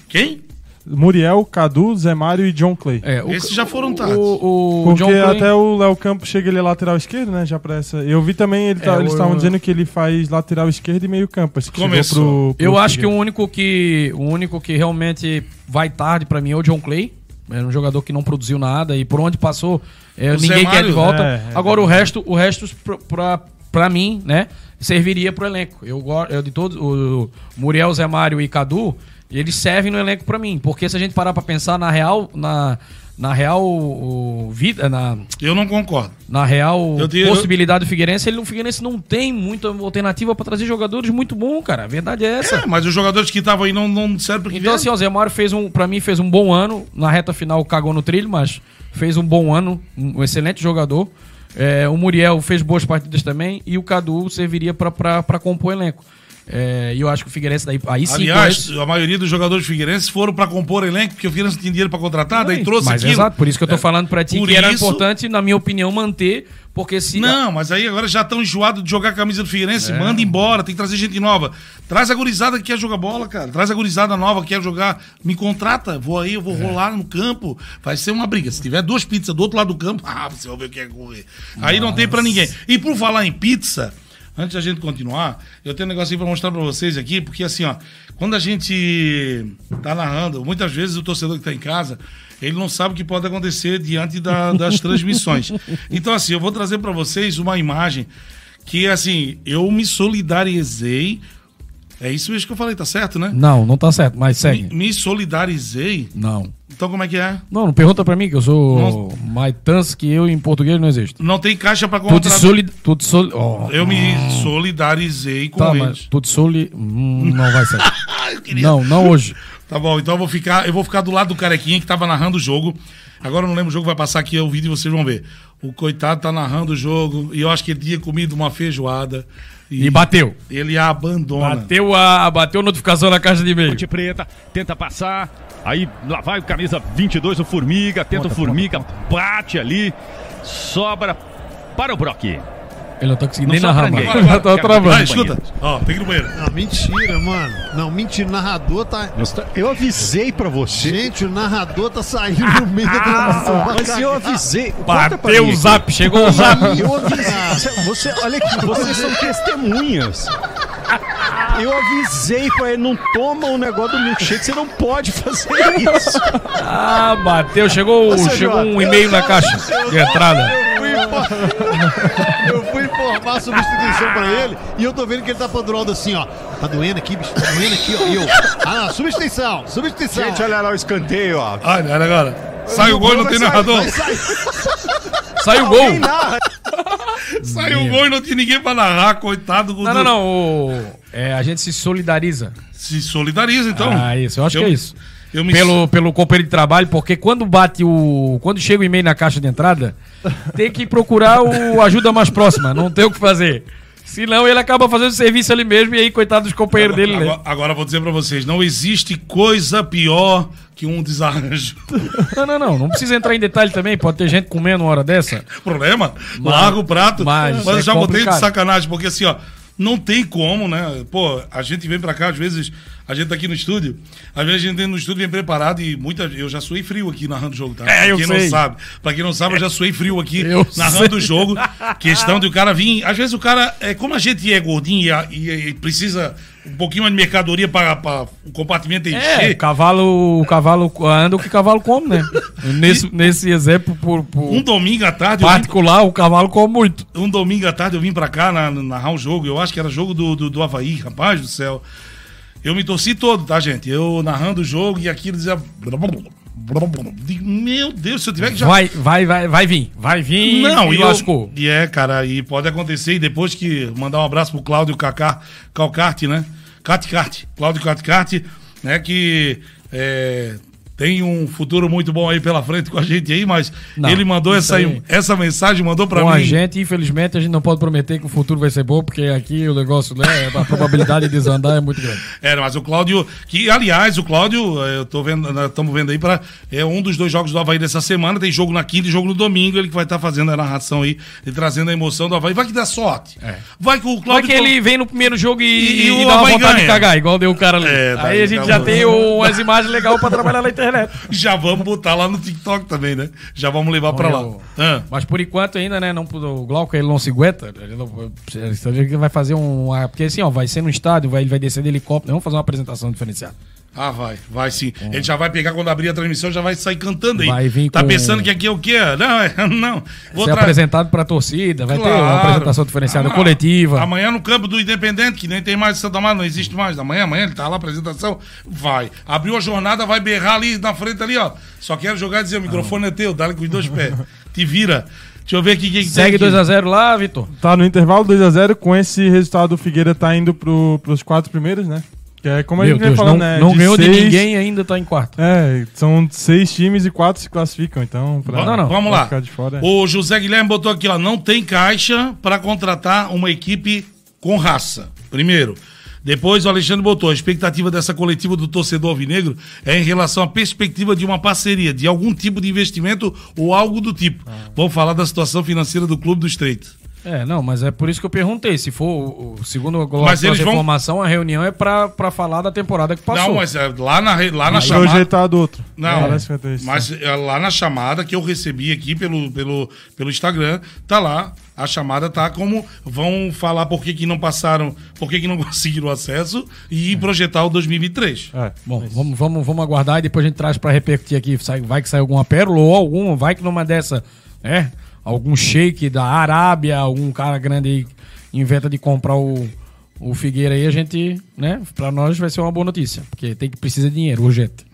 [SPEAKER 4] Quem?
[SPEAKER 6] Muriel, Cadu, Zé Mário e John Clay.
[SPEAKER 4] É, o, Esses já foram dados.
[SPEAKER 6] O, o, Porque John até Clay... o Léo Campos chega ele é lateral esquerdo, né? Já pra essa. Eu vi também, ele tá, é, eles estavam dizendo que ele faz lateral esquerdo e meio campo. Assim,
[SPEAKER 5] Começou. Pro, pro Eu acho que o único que, o único que realmente vai tarde pra mim é o John Clay. Era um jogador que não produziu nada e por onde passou, é, ninguém quer de volta. É, é, Agora o resto, o resto pra, pra, mim, né? Serviria pro elenco. Eu, eu de todos, o Muriel, Zé Mário e Cadu, eles servem no elenco para mim. Porque se a gente parar para pensar, na real, na, na real o, vida na
[SPEAKER 4] eu não concordo.
[SPEAKER 5] na real eu, possibilidade eu... do Figueirense ele no Figueirense não tem muita alternativa para trazer jogadores muito bom cara. A verdade é essa.
[SPEAKER 4] É, mas os jogadores que estavam aí não não
[SPEAKER 5] servem porque então assim o Zé Mário fez um para mim fez um bom ano. Na reta final cagou no trilho mas fez um bom ano. Um excelente jogador. É, o Muriel fez boas partidas também. E o Cadu serviria para compor o elenco é, e eu acho que o Figueirense daí. Aí sim.
[SPEAKER 4] Aliás, a maioria dos jogadores do Figueirense foram para compor elenco, porque o Figueirense não tinha dinheiro para contratar, daí trouxe
[SPEAKER 5] mas
[SPEAKER 4] aquilo.
[SPEAKER 5] Exato, por isso que eu tô é, falando para ti que era importante, na minha opinião, manter, porque se.
[SPEAKER 4] Não, mas aí agora já estão enjoados de jogar a camisa do Figueirense, é. manda embora, tem que trazer gente nova. Traz a gurizada que quer jogar bola, cara. Traz a gurizada nova que quer jogar. Me contrata, vou aí, eu vou é. rolar no campo. Vai ser uma briga. Se tiver duas pizzas do outro lado do campo, ah, você vai ver o que é correr. Aí não tem para ninguém. E por falar em pizza. Antes da gente continuar, eu tenho um negocinho para mostrar para vocês aqui, porque assim, ó, quando a gente tá narrando, muitas vezes o torcedor que tá em casa, ele não sabe o que pode acontecer diante da, das transmissões. Então, assim, eu vou trazer para vocês uma imagem que, assim, eu me solidarizei. É isso mesmo que eu falei, tá certo, né?
[SPEAKER 5] Não, não tá certo, mas segue.
[SPEAKER 4] Me, me solidarizei.
[SPEAKER 5] Não.
[SPEAKER 4] Então como é que é?
[SPEAKER 5] Não, não pergunta pra mim, que eu sou não... mais tans que eu em português não existe.
[SPEAKER 4] Não tem caixa pra comprar.
[SPEAKER 5] Tudo soli... Tudo soli...
[SPEAKER 4] Oh. Eu me solidarizei com
[SPEAKER 5] tá, eles. tudo soli... Hum, não vai sair. Não, não hoje.
[SPEAKER 4] Tá bom, então eu vou ficar, eu vou ficar do lado do carequinha que tava narrando o jogo. Agora eu não lembro o jogo, vai passar aqui o vídeo e vocês vão ver. O coitado tá narrando o jogo e eu acho que ele tinha comido uma feijoada.
[SPEAKER 5] E, e, bateu.
[SPEAKER 4] Ele abandona.
[SPEAKER 5] Bateu a bateu a notificação na caixa de e-mail.
[SPEAKER 1] Ponte Preta tenta passar. Aí lá vai o camisa 22, o Formiga. Tenta o Formiga, bate ali. Sobra para o Brock.
[SPEAKER 5] Ele não tá conseguindo nem narrar, mano.
[SPEAKER 4] Ele tá travando. Ah, escuta. Ó, tem que ir no banheiro.
[SPEAKER 9] Não, mentira, mano. Não, mentira. O narrador tá.
[SPEAKER 1] Eu avisei pra você.
[SPEAKER 9] Gente, o narrador tá saindo no meio da
[SPEAKER 1] gravação. Mas eu avisei.
[SPEAKER 5] Bateu o zap, chegou o zap.
[SPEAKER 1] Eu avisei. Você, olha aqui, vocês são testemunhas. Eu avisei pra ele, não toma o um negócio do milkshake, você não pode fazer isso.
[SPEAKER 5] Ah, bateu, chegou, chegou um e-mail na caixa de entrada.
[SPEAKER 9] Eu fui informar a substituição pra ele e eu tô vendo que ele tá pendurado assim, ó. Tá doendo aqui, bicho, tá doendo aqui, ó. E eu, ah, não, substituição, substituição.
[SPEAKER 1] Gente, olha lá o escanteio, ó.
[SPEAKER 4] Olha, olha agora. Sai o gol e não tem narrador.
[SPEAKER 5] Sai o gol.
[SPEAKER 4] Sai o gol e não tem ninguém pra narrar, coitado.
[SPEAKER 5] Não, não, não. É, a gente se solidariza.
[SPEAKER 4] Se solidariza, então.
[SPEAKER 5] Ah, isso. Eu acho eu, que é isso. Me... Pelo, pelo companheiro de trabalho, porque quando bate o. Quando chega o e-mail na caixa de entrada, tem que procurar o ajuda mais próxima, não tem o que fazer. Senão ele acaba fazendo serviço ali mesmo e aí, coitado dos companheiros
[SPEAKER 4] agora,
[SPEAKER 5] dele.
[SPEAKER 4] Agora, né? agora vou dizer pra vocês: não existe coisa pior que um desarranjo.
[SPEAKER 5] Não, não, não. Não precisa entrar em detalhe também. Pode ter gente comendo uma hora dessa.
[SPEAKER 4] Problema? Mas, Larga o prato. Mas, mas eu já é botei de sacanagem, porque assim, ó não tem como, né? Pô, a gente vem pra cá, às vezes, a gente tá aqui no estúdio, às vezes a gente vem no estúdio bem preparado e muita. Eu já suei frio aqui narrando o jogo, tá?
[SPEAKER 5] É,
[SPEAKER 4] pra
[SPEAKER 5] quem
[SPEAKER 4] sei. não sabe. Pra quem não sabe, eu já suei frio aqui
[SPEAKER 5] eu
[SPEAKER 4] narrando o jogo. Questão de o cara vir. Às vezes o cara, é, como a gente é gordinho e, e, e precisa um pouquinho mais de mercadoria para o compartimento é, encher.
[SPEAKER 5] É, o cavalo, o cavalo anda o que o cavalo come, né? nesse, e, nesse exemplo, por, por,
[SPEAKER 4] Um domingo à tarde.
[SPEAKER 5] Particular, vim, o cavalo come muito.
[SPEAKER 4] Um domingo à tarde eu vim para cá na, narrar um jogo. Eu acho que era jogo do, do, do Havaí, rapaz do céu. Eu me torci todo, tá, gente? Eu narrando o jogo e aquilo dizia. Meu Deus, se eu tiver que já.
[SPEAKER 5] Vai, vai, vai, vai vir. Vai vir.
[SPEAKER 4] Não, e lascou. E é, cara, e pode acontecer. E depois que mandar um abraço pro Cláudio Cacá, Calcarte, né? Caticarte, Cláudio Caticarte, né? Que é, tem um futuro muito bom aí pela frente com a gente aí, mas não, ele mandou essa, aí, essa mensagem, mandou para mim. Com
[SPEAKER 5] a gente, infelizmente, a gente não pode prometer que o futuro vai ser bom, porque aqui o negócio, né, a probabilidade de desandar é muito grande.
[SPEAKER 4] É, mas o Cláudio, que aliás, o Cláudio, é, eu tô vendo, estamos vendo aí para é um dos dois jogos do Havaí dessa semana, tem jogo na quinta e jogo no domingo, ele que vai estar tá fazendo a narração aí e trazendo a emoção do Havaí. Vai que dá sorte. É. Vai que o Cláudio.
[SPEAKER 5] Vai que ele vem no primeiro jogo e, e, e, e dá uma vontade ganha. de cagar, igual deu o cara ali. É, tá aí a gente já tem umas imagens legais para trabalhar na internet.
[SPEAKER 4] Já vamos vamos botar lá no TikTok também, né? Já vamos levar para lá.
[SPEAKER 5] Ah. Mas por enquanto ainda, né? Não, o Glauco ele não se aguenta. Ele, não, ele vai fazer um. Porque assim, ó, vai ser no estádio, vai, ele vai descer de helicóptero. Vamos fazer uma apresentação diferenciada.
[SPEAKER 4] Ah, vai, vai sim. É. Ele já vai pegar quando abrir a transmissão, já vai sair cantando aí.
[SPEAKER 5] Vai vir
[SPEAKER 4] tá
[SPEAKER 5] com...
[SPEAKER 4] pensando que aqui é o quê? Não, é, não.
[SPEAKER 5] Vou Ser tra... apresentado pra torcida, vai claro. ter uma apresentação diferenciada ah, coletiva.
[SPEAKER 4] Amanhã no campo do Independente, que nem tem mais Santa Maria, não existe mais. Amanhã, amanhã ele tá lá, apresentação, vai. Abriu a jornada, vai berrar ali na frente ali, ó. Só quero jogar e dizer, o microfone ah. é teu, dá-lhe com os dois pés. Te vira. Deixa eu ver aqui quem
[SPEAKER 5] Segue 2x0 lá, Vitor.
[SPEAKER 6] Tá no intervalo 2x0, com esse resultado o Figueira tá indo pro, pros quatro primeiros, né? É como Meu a gente Deus, falando,
[SPEAKER 5] não,
[SPEAKER 6] né?
[SPEAKER 5] Não de ganhou seis, de ninguém ainda tá em quarto.
[SPEAKER 6] É, são seis times e quatro se classificam, então.
[SPEAKER 4] Pra, não, não. Vamos lá. Fora, é. O José Guilherme botou aqui, ó. Não tem caixa para contratar uma equipe com raça. Primeiro. Depois o Alexandre botou, a expectativa dessa coletiva do torcedor alvinegro é em relação à perspectiva de uma parceria, de algum tipo de investimento ou algo do tipo. Ah. Vamos falar da situação financeira do Clube do Estreito.
[SPEAKER 5] É, não, mas é por isso que eu perguntei. Se for, segundo a mas eles vão... informação, a reunião é pra, pra falar da temporada que passou.
[SPEAKER 4] Não, mas é, lá na, lá na chamada...
[SPEAKER 6] projetado outro.
[SPEAKER 4] Não, é. mas é, lá na chamada que eu recebi aqui pelo, pelo, pelo Instagram, tá lá, a chamada tá como vão falar por que, que não passaram, por que, que não conseguiram acesso e é. projetar o 2023. É,
[SPEAKER 5] bom, vamos, vamos, vamos aguardar e depois a gente traz para repercutir aqui. Vai que sai alguma pérola ou alguma, vai que numa dessa, é, algum shake da Arábia, algum cara grande aí inventa de comprar o, o Figueira aí, a gente, né, para nós vai ser uma boa notícia, porque tem que precisa de dinheiro urgente.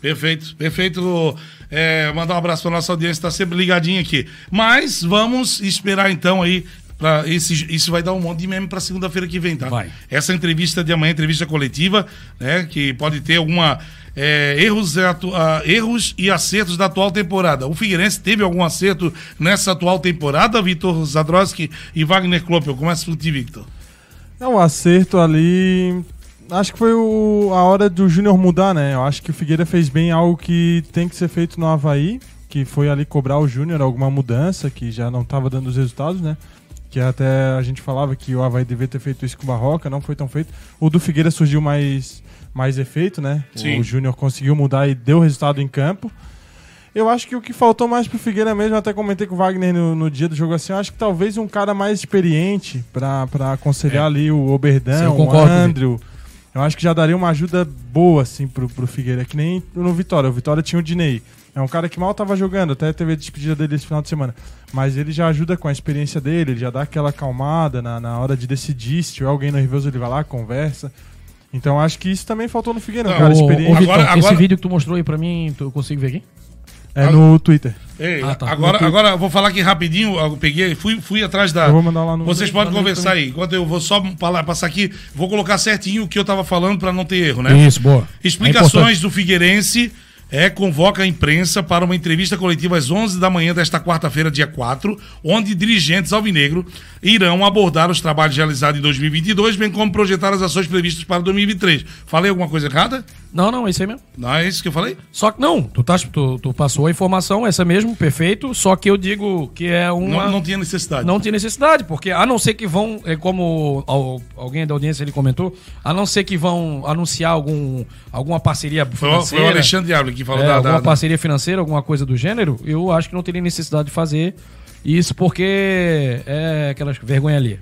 [SPEAKER 4] Perfeito, perfeito. É, mandar um abraço para nossa audiência, está sempre ligadinha aqui. Mas vamos esperar então aí Pra esse, isso vai dar um monte de meme para segunda-feira que vem, tá?
[SPEAKER 5] Vai.
[SPEAKER 4] Essa entrevista de amanhã, entrevista coletiva, né? Que pode ter alguma é, erros, uh, erros e acertos da atual temporada. O Figueirense teve algum acerto nessa atual temporada, Vitor Zadroski e Wagner Klopp? Eu começo por ti, Victor.
[SPEAKER 6] É um acerto ali. Acho que foi o, a hora do Júnior mudar, né? Eu acho que o Figueira fez bem algo que tem que ser feito no Havaí, que foi ali cobrar o Júnior alguma mudança, que já não estava dando os resultados, né? Que até a gente falava que o Havaí devia ter feito isso com o Barroca, não foi tão feito. O do Figueira surgiu mais mais efeito, né? Sim. O Júnior conseguiu mudar e deu resultado em campo. Eu acho que o que faltou mais pro Figueira mesmo, até comentei com o Wagner no, no dia do jogo assim, eu acho que talvez um cara mais experiente para aconselhar é. ali o Oberdão, o Andrew. Eu acho que já daria uma ajuda boa, assim, pro, pro Figueira. Que nem no Vitória. O Vitória tinha o Dinei. É um cara que mal tava jogando, até teve a despedida dele esse final de semana. Mas ele já ajuda com a experiência dele, ele já dá aquela acalmada na, na hora de decidir. Se tiver alguém nervoso, ele vai lá, conversa. Então acho que isso também faltou no Figueiredo,
[SPEAKER 5] um cara. Ô, agora, agora... Esse vídeo que tu mostrou aí pra mim, tu consigo ver aqui?
[SPEAKER 6] É no Twitter.
[SPEAKER 4] Ei, ah, tá. agora, agora eu vou falar aqui rapidinho. Eu peguei, fui, fui atrás da.
[SPEAKER 6] Eu vou mandar lá no.
[SPEAKER 4] Vocês podem conversar aí. Enquanto eu vou só falar, passar aqui, vou colocar certinho o que eu tava falando para não ter erro, né?
[SPEAKER 5] Isso, boa.
[SPEAKER 4] Explicações é do Figueirense é, convoca a imprensa para uma entrevista coletiva às 11 da manhã desta quarta-feira, dia 4, onde dirigentes alvinegro irão abordar os trabalhos realizados em 2022, bem como projetar as ações previstas para 2023. Falei alguma coisa errada?
[SPEAKER 5] Não, não, é isso aí mesmo.
[SPEAKER 4] Não é isso que eu falei?
[SPEAKER 5] Só que não, tu, tá, tu, tu passou a informação, essa mesmo, perfeito, só que eu digo que é uma...
[SPEAKER 4] Não, não tinha necessidade.
[SPEAKER 5] Não tinha necessidade, porque a não ser que vão, é como alguém da audiência ele comentou, a não ser que vão anunciar algum, alguma parceria
[SPEAKER 4] financeira... Foi, foi o Alexandre Diablo que falou é,
[SPEAKER 5] da, Alguma da, parceria financeira, alguma coisa do gênero, eu acho que não teria necessidade de fazer isso porque é aquela vergonha ali.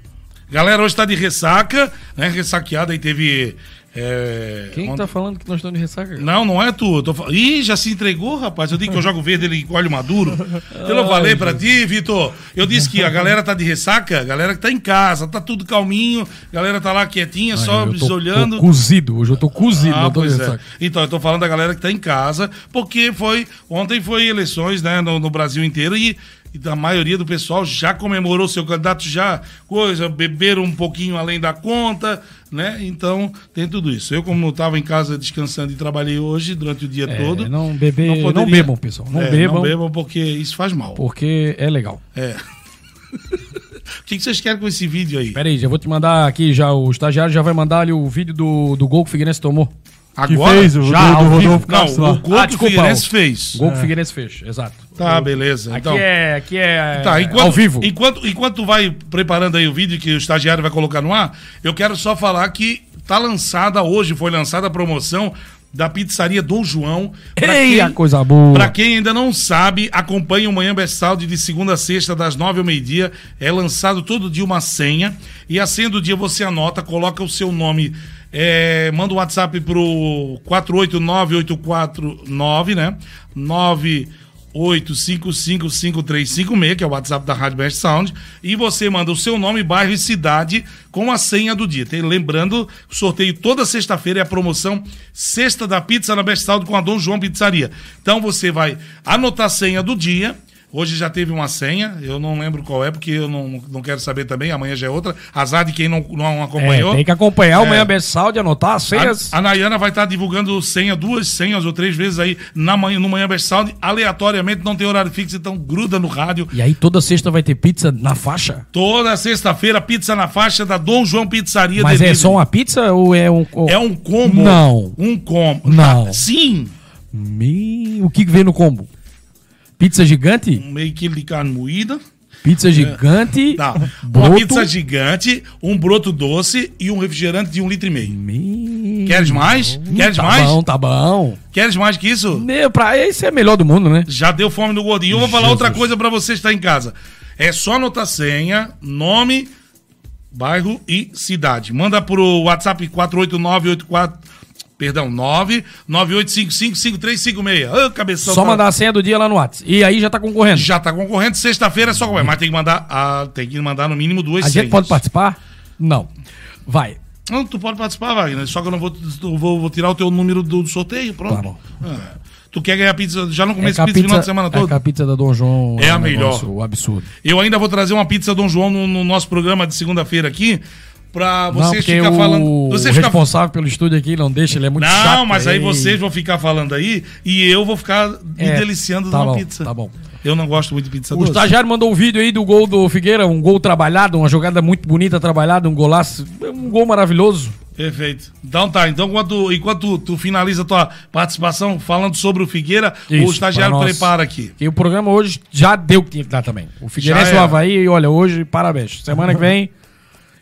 [SPEAKER 4] Galera, hoje tá de ressaca, né? Ressaqueada aí teve é,
[SPEAKER 5] Quem onde... tá falando que nós estamos de ressaca?
[SPEAKER 4] Não, não é tu. Tô... Ih, já se entregou, rapaz. Eu digo que eu jogo verde, ele colhe maduro. Eu não falei pra ti, Vitor. Eu disse que a galera tá de ressaca, a galera que tá em casa, tá tudo calminho, a galera tá lá quietinha, Ai, só tô, olhando.
[SPEAKER 5] Tô cozido, hoje eu tô cozido. Ah,
[SPEAKER 4] pois é. Então, eu tô falando da galera que tá em casa, porque foi. Ontem foi eleições, né, no, no Brasil inteiro e e a maioria do pessoal já comemorou seu candidato, já coisa, beberam um pouquinho além da conta, né? Então tem tudo isso. Eu, como estava em casa descansando e trabalhei hoje durante o dia é, todo.
[SPEAKER 5] Não beber, não, poderia... não bebam, pessoal. Não é, bebam.
[SPEAKER 4] Não bebam porque isso faz mal.
[SPEAKER 5] Porque é legal.
[SPEAKER 4] É. O que, vocês querem com esse vídeo aí?
[SPEAKER 5] Pera aí, já vou te mandar aqui, já o estagiário já vai mandar ali o vídeo do, do gol que o Figueirense tomou.
[SPEAKER 4] Agora?
[SPEAKER 6] Que fez, o
[SPEAKER 4] já,
[SPEAKER 6] do,
[SPEAKER 4] do Rodolfo Castro. Não, o gol
[SPEAKER 5] ah, que o Figueirense fez. O gol que o é. Figueirense fez, exato.
[SPEAKER 4] Tá, beleza.
[SPEAKER 5] Aqui então, é, aqui é
[SPEAKER 4] tá, enquanto, ao vivo. Enquanto, enquanto tu vai preparando aí o vídeo que o estagiário vai colocar no ar, eu quero só falar que tá lançada hoje, foi lançada a promoção da pizzaria do João.
[SPEAKER 5] Pra Ei, quem, coisa boa.
[SPEAKER 4] Pra quem ainda não sabe, acompanhe o Manhã Bestalde de segunda a sexta, das nove ao meio-dia. É lançado todo dia uma senha. E a senha do dia você anota, coloca o seu nome É, manda o um WhatsApp pro 489849, né? 985555356, que é o WhatsApp da Rádio Best Sound, e você manda o seu nome, bairro e cidade com a senha do dia. Tem, lembrando, sorteio toda sexta-feira é a promoção Sexta da Pizza na Best Sound com a Dom João Pizzaria. Então você vai anotar a senha do dia Hoje já teve uma senha, eu não lembro qual é, porque eu não, não quero saber também, amanhã já é outra. Azar de quem não, não acompanhou.
[SPEAKER 5] É, tem que acompanhar é, o Manhã Bessal de anotar as senhas.
[SPEAKER 4] A, a Nayana vai estar divulgando senha, duas senhas ou três vezes aí na manhã, no Manhã Bessal, aleatoriamente, não tem horário fixo, então gruda no rádio.
[SPEAKER 5] E aí toda sexta vai ter pizza na faixa?
[SPEAKER 4] Toda sexta-feira, pizza na faixa da Dom João Pizzaria.
[SPEAKER 5] Mas é só uma pizza ou é um...
[SPEAKER 4] É um combo.
[SPEAKER 5] Não.
[SPEAKER 4] Um combo.
[SPEAKER 5] Não.
[SPEAKER 4] sim.
[SPEAKER 5] Me... O que vem no combo? Pizza gigante?
[SPEAKER 4] Um meio quilo de carne moída.
[SPEAKER 5] Pizza gigante.
[SPEAKER 4] Tá. Uma pizza gigante, um broto doce e um refrigerante de um litro e meio.
[SPEAKER 5] Me...
[SPEAKER 4] Queres mais? Queres
[SPEAKER 5] tá
[SPEAKER 4] mais?
[SPEAKER 5] Tá bom, tá bom.
[SPEAKER 4] Queres mais que isso?
[SPEAKER 5] Meu, pra esse é melhor do mundo, né?
[SPEAKER 4] Já deu fome no gordinho. Eu vou falar outra coisa para você estar em casa. É só anotar senha, nome, bairro e cidade. Manda pro WhatsApp 48984 Perdão, 998555356. Ô, cabeção.
[SPEAKER 5] Só tá... mandar a senha do dia lá no WhatsApp. E aí já tá concorrendo.
[SPEAKER 4] Já tá concorrendo. Sexta-feira é só correr. Mas tem que mandar, ah, tem que mandar no mínimo duas
[SPEAKER 5] A senhas. gente pode participar? Não. Vai.
[SPEAKER 4] Não, tu pode participar, Wagner. Só que eu não vou, vou, vou tirar o teu número do sorteio. Pronto. Tá. Ah. Tu quer ganhar pizza? Já não comece é pizza, no final de semana todo?
[SPEAKER 5] É a pizza da Dom João.
[SPEAKER 4] É, é a melhor.
[SPEAKER 5] O absurdo.
[SPEAKER 4] Eu ainda vou trazer uma pizza Dom João no, no nosso programa de segunda-feira aqui pra vocês ficar falando. Você
[SPEAKER 5] o fica... responsável pelo estúdio aqui não deixa, ele é muito
[SPEAKER 4] não,
[SPEAKER 5] chato.
[SPEAKER 4] Não, mas aí vocês vão ficar falando aí e eu vou ficar é, me deliciando
[SPEAKER 5] tá bom,
[SPEAKER 4] pizza.
[SPEAKER 5] Tá bom.
[SPEAKER 4] Eu não gosto muito de pizza
[SPEAKER 5] O
[SPEAKER 4] doce.
[SPEAKER 5] estagiário mandou um vídeo aí do gol do Figueira, um gol trabalhado, uma jogada muito bonita trabalhada, um golaço, um gol maravilhoso.
[SPEAKER 4] Perfeito. Então tá, então enquanto, enquanto tu, finaliza a tua participação falando sobre o Figueira,
[SPEAKER 5] Isso,
[SPEAKER 4] o estagiário prepara aqui.
[SPEAKER 5] E o programa hoje já deu o que tinha que dar também. O Figueirense e o Havaí, e olha, hoje, parabéns. Semana que vem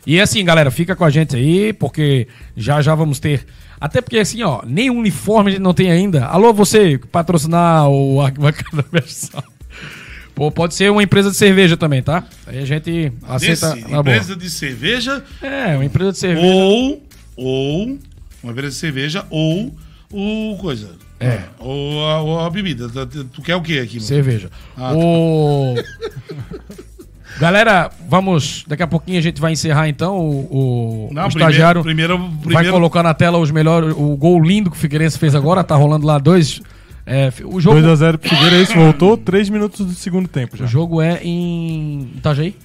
[SPEAKER 5] e assim, galera, fica com a gente aí, porque já já vamos ter. Até porque assim, ó, nem uniforme a gente não tem ainda. Alô, você patrocinar o Arquibancada Versal. Pô, pode ser uma empresa de cerveja também, tá? Aí a gente aceita.
[SPEAKER 4] Desse, empresa boa. de cerveja?
[SPEAKER 5] É, uma empresa de cerveja.
[SPEAKER 4] Ou, ou, uma empresa de cerveja, ou o coisa.
[SPEAKER 5] É.
[SPEAKER 4] Ou a, ou a bebida. Tu quer o que aqui?
[SPEAKER 5] Cerveja. Ah, tá. Galera, vamos. Daqui a pouquinho a gente vai encerrar então. O, o, Não, o estagiário
[SPEAKER 4] primeiro, primeiro,
[SPEAKER 5] primeiro... vai colocar na tela os melhores. O gol lindo que o Figueirense fez agora. Tá rolando lá dois. É,
[SPEAKER 6] o jogo... 2x0 pro Figueirense, voltou 3 minutos do segundo tempo já.
[SPEAKER 5] O jogo é em Itajaí?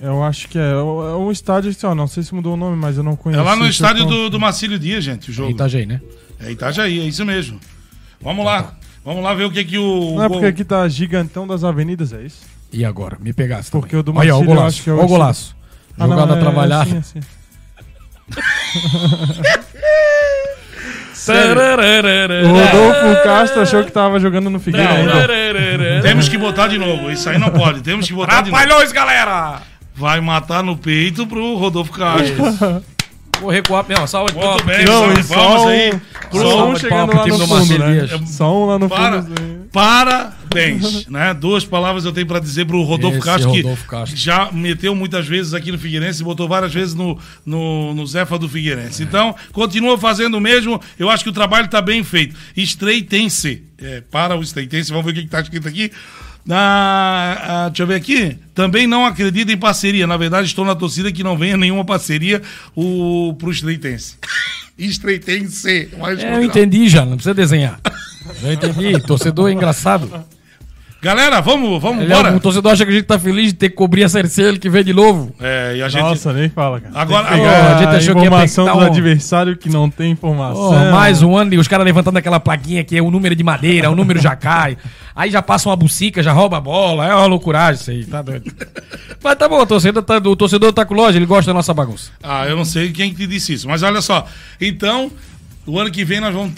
[SPEAKER 6] Eu acho que é. É um estádio, assim, ó, não sei se mudou o nome, mas eu não conheço.
[SPEAKER 4] É lá no estádio do, do Marcílio Dias, gente, o jogo. É
[SPEAKER 5] Itajaí, né?
[SPEAKER 4] É Itajaí, é isso mesmo. Vamos lá. Vamos lá ver o que que o...
[SPEAKER 6] Não é porque aqui tá gigantão das avenidas, é isso?
[SPEAKER 5] E agora? Me pegasse.
[SPEAKER 6] Porque
[SPEAKER 5] também.
[SPEAKER 6] o do Marcílio,
[SPEAKER 5] Olha, o golaço. Olha o golaço. Ah, Jogada não, é, trabalhada. É assim,
[SPEAKER 6] o Rodolfo Castro achou que tava jogando no Figueira ainda.
[SPEAKER 4] Temos que botar de novo. Isso aí não pode. Temos que botar de novo.
[SPEAKER 5] Galera!
[SPEAKER 4] Vai matar no peito pro Rodolfo Castro.
[SPEAKER 5] Vou recuar, meu, salva de palmas.
[SPEAKER 4] Muito bem, não, salva de palmas aí.
[SPEAKER 6] Só um chegando lá no fundo, né? Só um lá no
[SPEAKER 4] Para,
[SPEAKER 6] fundo.
[SPEAKER 4] Parabéns, né? Duas palavras eu tenho para dizer pro Rodolfo
[SPEAKER 5] Esse
[SPEAKER 4] Castro,
[SPEAKER 5] Rodolfo
[SPEAKER 4] que
[SPEAKER 5] Castro.
[SPEAKER 4] já meteu muitas vezes aqui no Figueirense e botou várias vezes no, no, no Zefa do Figueirense. É. Então, continua fazendo o mesmo. Eu acho que o trabalho tá bem feito. Estreitense. É, para o Estreitense, vamos ver o que, que tá escrito aqui. Ah, deixa eu ver aqui. Também não acredito em parceria. Na verdade, estou na torcida que não venha nenhuma parceria o, pro Estreitense. Estreitense.
[SPEAKER 5] É, eu entendi já, não precisa desenhar. Entendi. Torcedor é engraçado.
[SPEAKER 4] Galera, vamos, vamos
[SPEAKER 5] Ele
[SPEAKER 4] embora.
[SPEAKER 5] É, o torcedor acha que a gente tá feliz de ter que cobrir a Série C, ele que vem de novo.
[SPEAKER 4] É, e a gente...
[SPEAKER 6] Nossa, nem fala, cara.
[SPEAKER 4] Agora,
[SPEAKER 6] agora a gente achou que ia informação do um... adversário que não tem informação. Oh,
[SPEAKER 5] mais um ano e os caras levantando aquela plaquinha que é o número de madeira, o número já cai. Aí já passa uma bucica, já rouba a bola. É uma loucuragem isso aí, tá doido. Mas tá bom, o torcedor tá, o torcedor tá com loja, ele gosta da nossa bagunça.
[SPEAKER 4] Ah, eu não sei quem te disse isso, mas olha só. Então, o ano que vem nós vamos,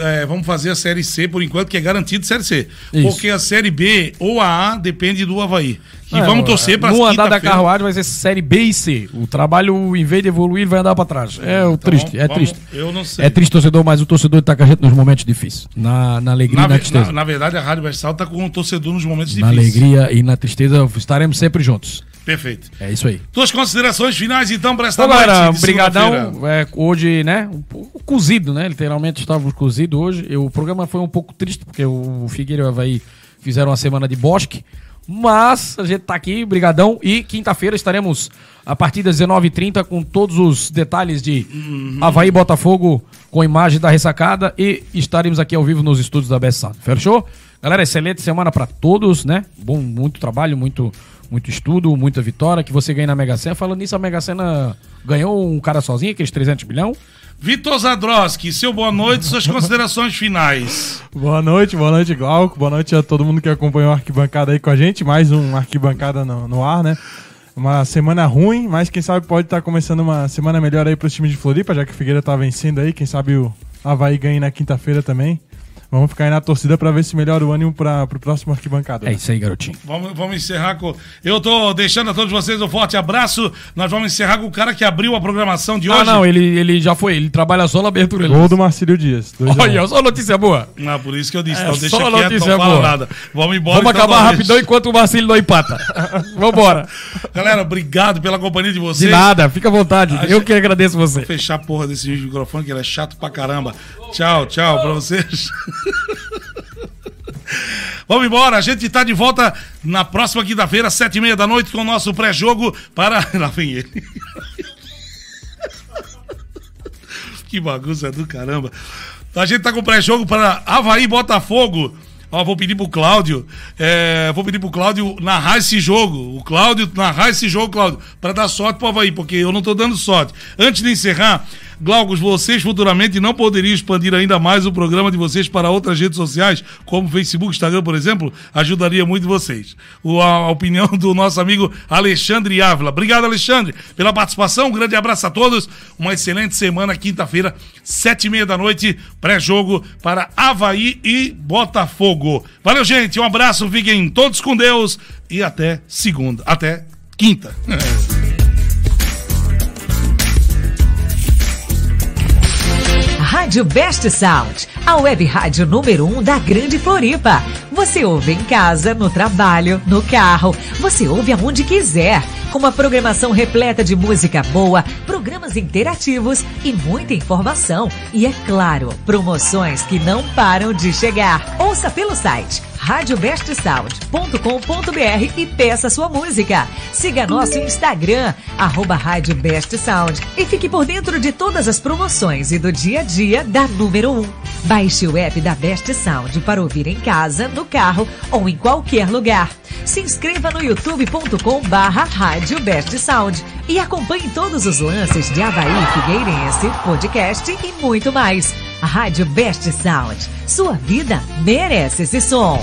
[SPEAKER 4] é, vamos fazer a Série C por enquanto, que é garantido Série C. Isso. Porque a Série B ou a A depende do Havaí. E é, vamos torcer para
[SPEAKER 5] No andar da carruagem vai ser Série B e C. O trabalho, em vez de evoluir, vai andar para trás. É então, triste, é vamos, triste.
[SPEAKER 4] Eu não sei.
[SPEAKER 5] É triste, torcedor, mas o torcedor está com a gente nos momentos difíceis. Na, na alegria na, e na tristeza.
[SPEAKER 4] Na, na, verdade, a Rádio Versal está com o torcedor nos momentos
[SPEAKER 5] na
[SPEAKER 4] difíceis.
[SPEAKER 5] Na alegria e na tristeza estaremos sempre juntos.
[SPEAKER 4] Perfeito.
[SPEAKER 5] É isso aí.
[SPEAKER 4] Tuas considerações finais, então, para esta
[SPEAKER 5] então,
[SPEAKER 4] noite.
[SPEAKER 5] Galera, brigadão. É, hoje, né, um pouco cozido, né? Literalmente estávamos cozidos hoje. Eu, o programa foi um pouco triste, porque o Figueira e o Havaí fizeram uma semana de bosque. Mas a gente tá aqui, brigadão. E quinta-feira estaremos a partir das 19h30 com todos os detalhes de uhum. Havaí Botafogo com imagem da ressacada e estaremos aqui ao vivo nos estúdios da Sound. Fechou? Galera, excelente semana para todos, né? Bom, muito trabalho, muito muito estudo, muita vitória, que você ganha na Mega Sena. Falando nisso, a Mega Sena ganhou um cara sozinho, aqueles 300 milhões.
[SPEAKER 4] Vitor Zadroski, seu boa noite, suas considerações finais.
[SPEAKER 6] Boa noite, boa noite, Glauco. Boa noite a todo mundo que acompanhou a arquibancada aí com a gente. Mais um arquibancada no, no ar, né? Uma semana ruim, mas quem sabe pode estar tá começando uma semana melhor aí para os times de Floripa, já que o Figueira tá vencendo aí. Quem sabe o Havaí ganha na quinta-feira também. Vamos ficar aí na torcida para ver se melhora o ânimo para o próximo arquibancada.
[SPEAKER 5] É isso aí, garotinho.
[SPEAKER 4] Vamos, vamos encerrar com. Eu tô deixando a todos vocês um forte abraço. Nós vamos encerrar com o cara que abriu a programação de hoje.
[SPEAKER 5] Ah, não, ele, ele já foi. Ele trabalha só na abertura.
[SPEAKER 6] Gol do Marcílio Dias.
[SPEAKER 5] Olha, só notícia boa.
[SPEAKER 4] Não, por isso que eu disse. É,
[SPEAKER 5] então
[SPEAKER 4] deixa
[SPEAKER 5] só
[SPEAKER 4] quieto,
[SPEAKER 5] notícia
[SPEAKER 4] não
[SPEAKER 5] boa.
[SPEAKER 4] nada. Vamos embora.
[SPEAKER 5] Vamos
[SPEAKER 4] então,
[SPEAKER 5] acabar rapidão enquanto o Marcílio não empata. Vambora.
[SPEAKER 4] Galera, obrigado pela companhia de vocês.
[SPEAKER 5] De nada, fica à vontade. A eu gente... que agradeço você. Vou
[SPEAKER 4] fechar a porra desse microfone que ele é chato pra caramba. Tchau, tchau pra vocês. Vamos embora, a gente está de volta na próxima quinta-feira, sete e meia da noite, com o nosso pré-jogo para. Lá vem ele. que bagunça do caramba. A gente tá com pré-jogo para Havaí Botafogo. Ó, vou pedir pro Cláudio. É, vou pedir pro Cláudio narrar esse jogo. O Cláudio narrar esse jogo, Cláudio, para dar sorte pro Havaí, porque eu não tô dando sorte. Antes de encerrar, Glaugos, vocês futuramente não poderiam expandir ainda mais o programa de vocês para outras redes sociais, como Facebook, Instagram, por exemplo? Ajudaria muito vocês. O, a, a, opinião do nosso amigo Alexandre Ávila. Obrigado, Alexandre, pela participação. Um grande abraço a todos. Uma excelente semana, quinta-feira, sete e meia da noite, pré-jogo para Havaí e Botafogo. Valeu, gente. Um abraço. Fiquem todos com Deus e até segunda. Até quinta.
[SPEAKER 2] Rádio Best Sound, a web rádio número 1 um da Grande Floripa. Você ouve em casa, no trabalho, no carro, você ouve aonde quiser. Com uma programação repleta de música boa, programas interativos e muita informação. E é claro, promoções que não param de chegar. Ouça pelo site radiobestsound.com.br e peça sua música. Siga nosso Instagram, arroba Rádio Best Sound e fique por dentro de todas as promoções e do dia a dia da número 1. Baixe o app da Best Sound para ouvir em casa, no carro ou em qualquer lugar. Se inscreva no youtube.com barra Rádio Best Sound e acompanhe todos os lances de Havaí Figueirense, podcast e muito mais. A Rádio Best Sound. Sua vida merece esse som.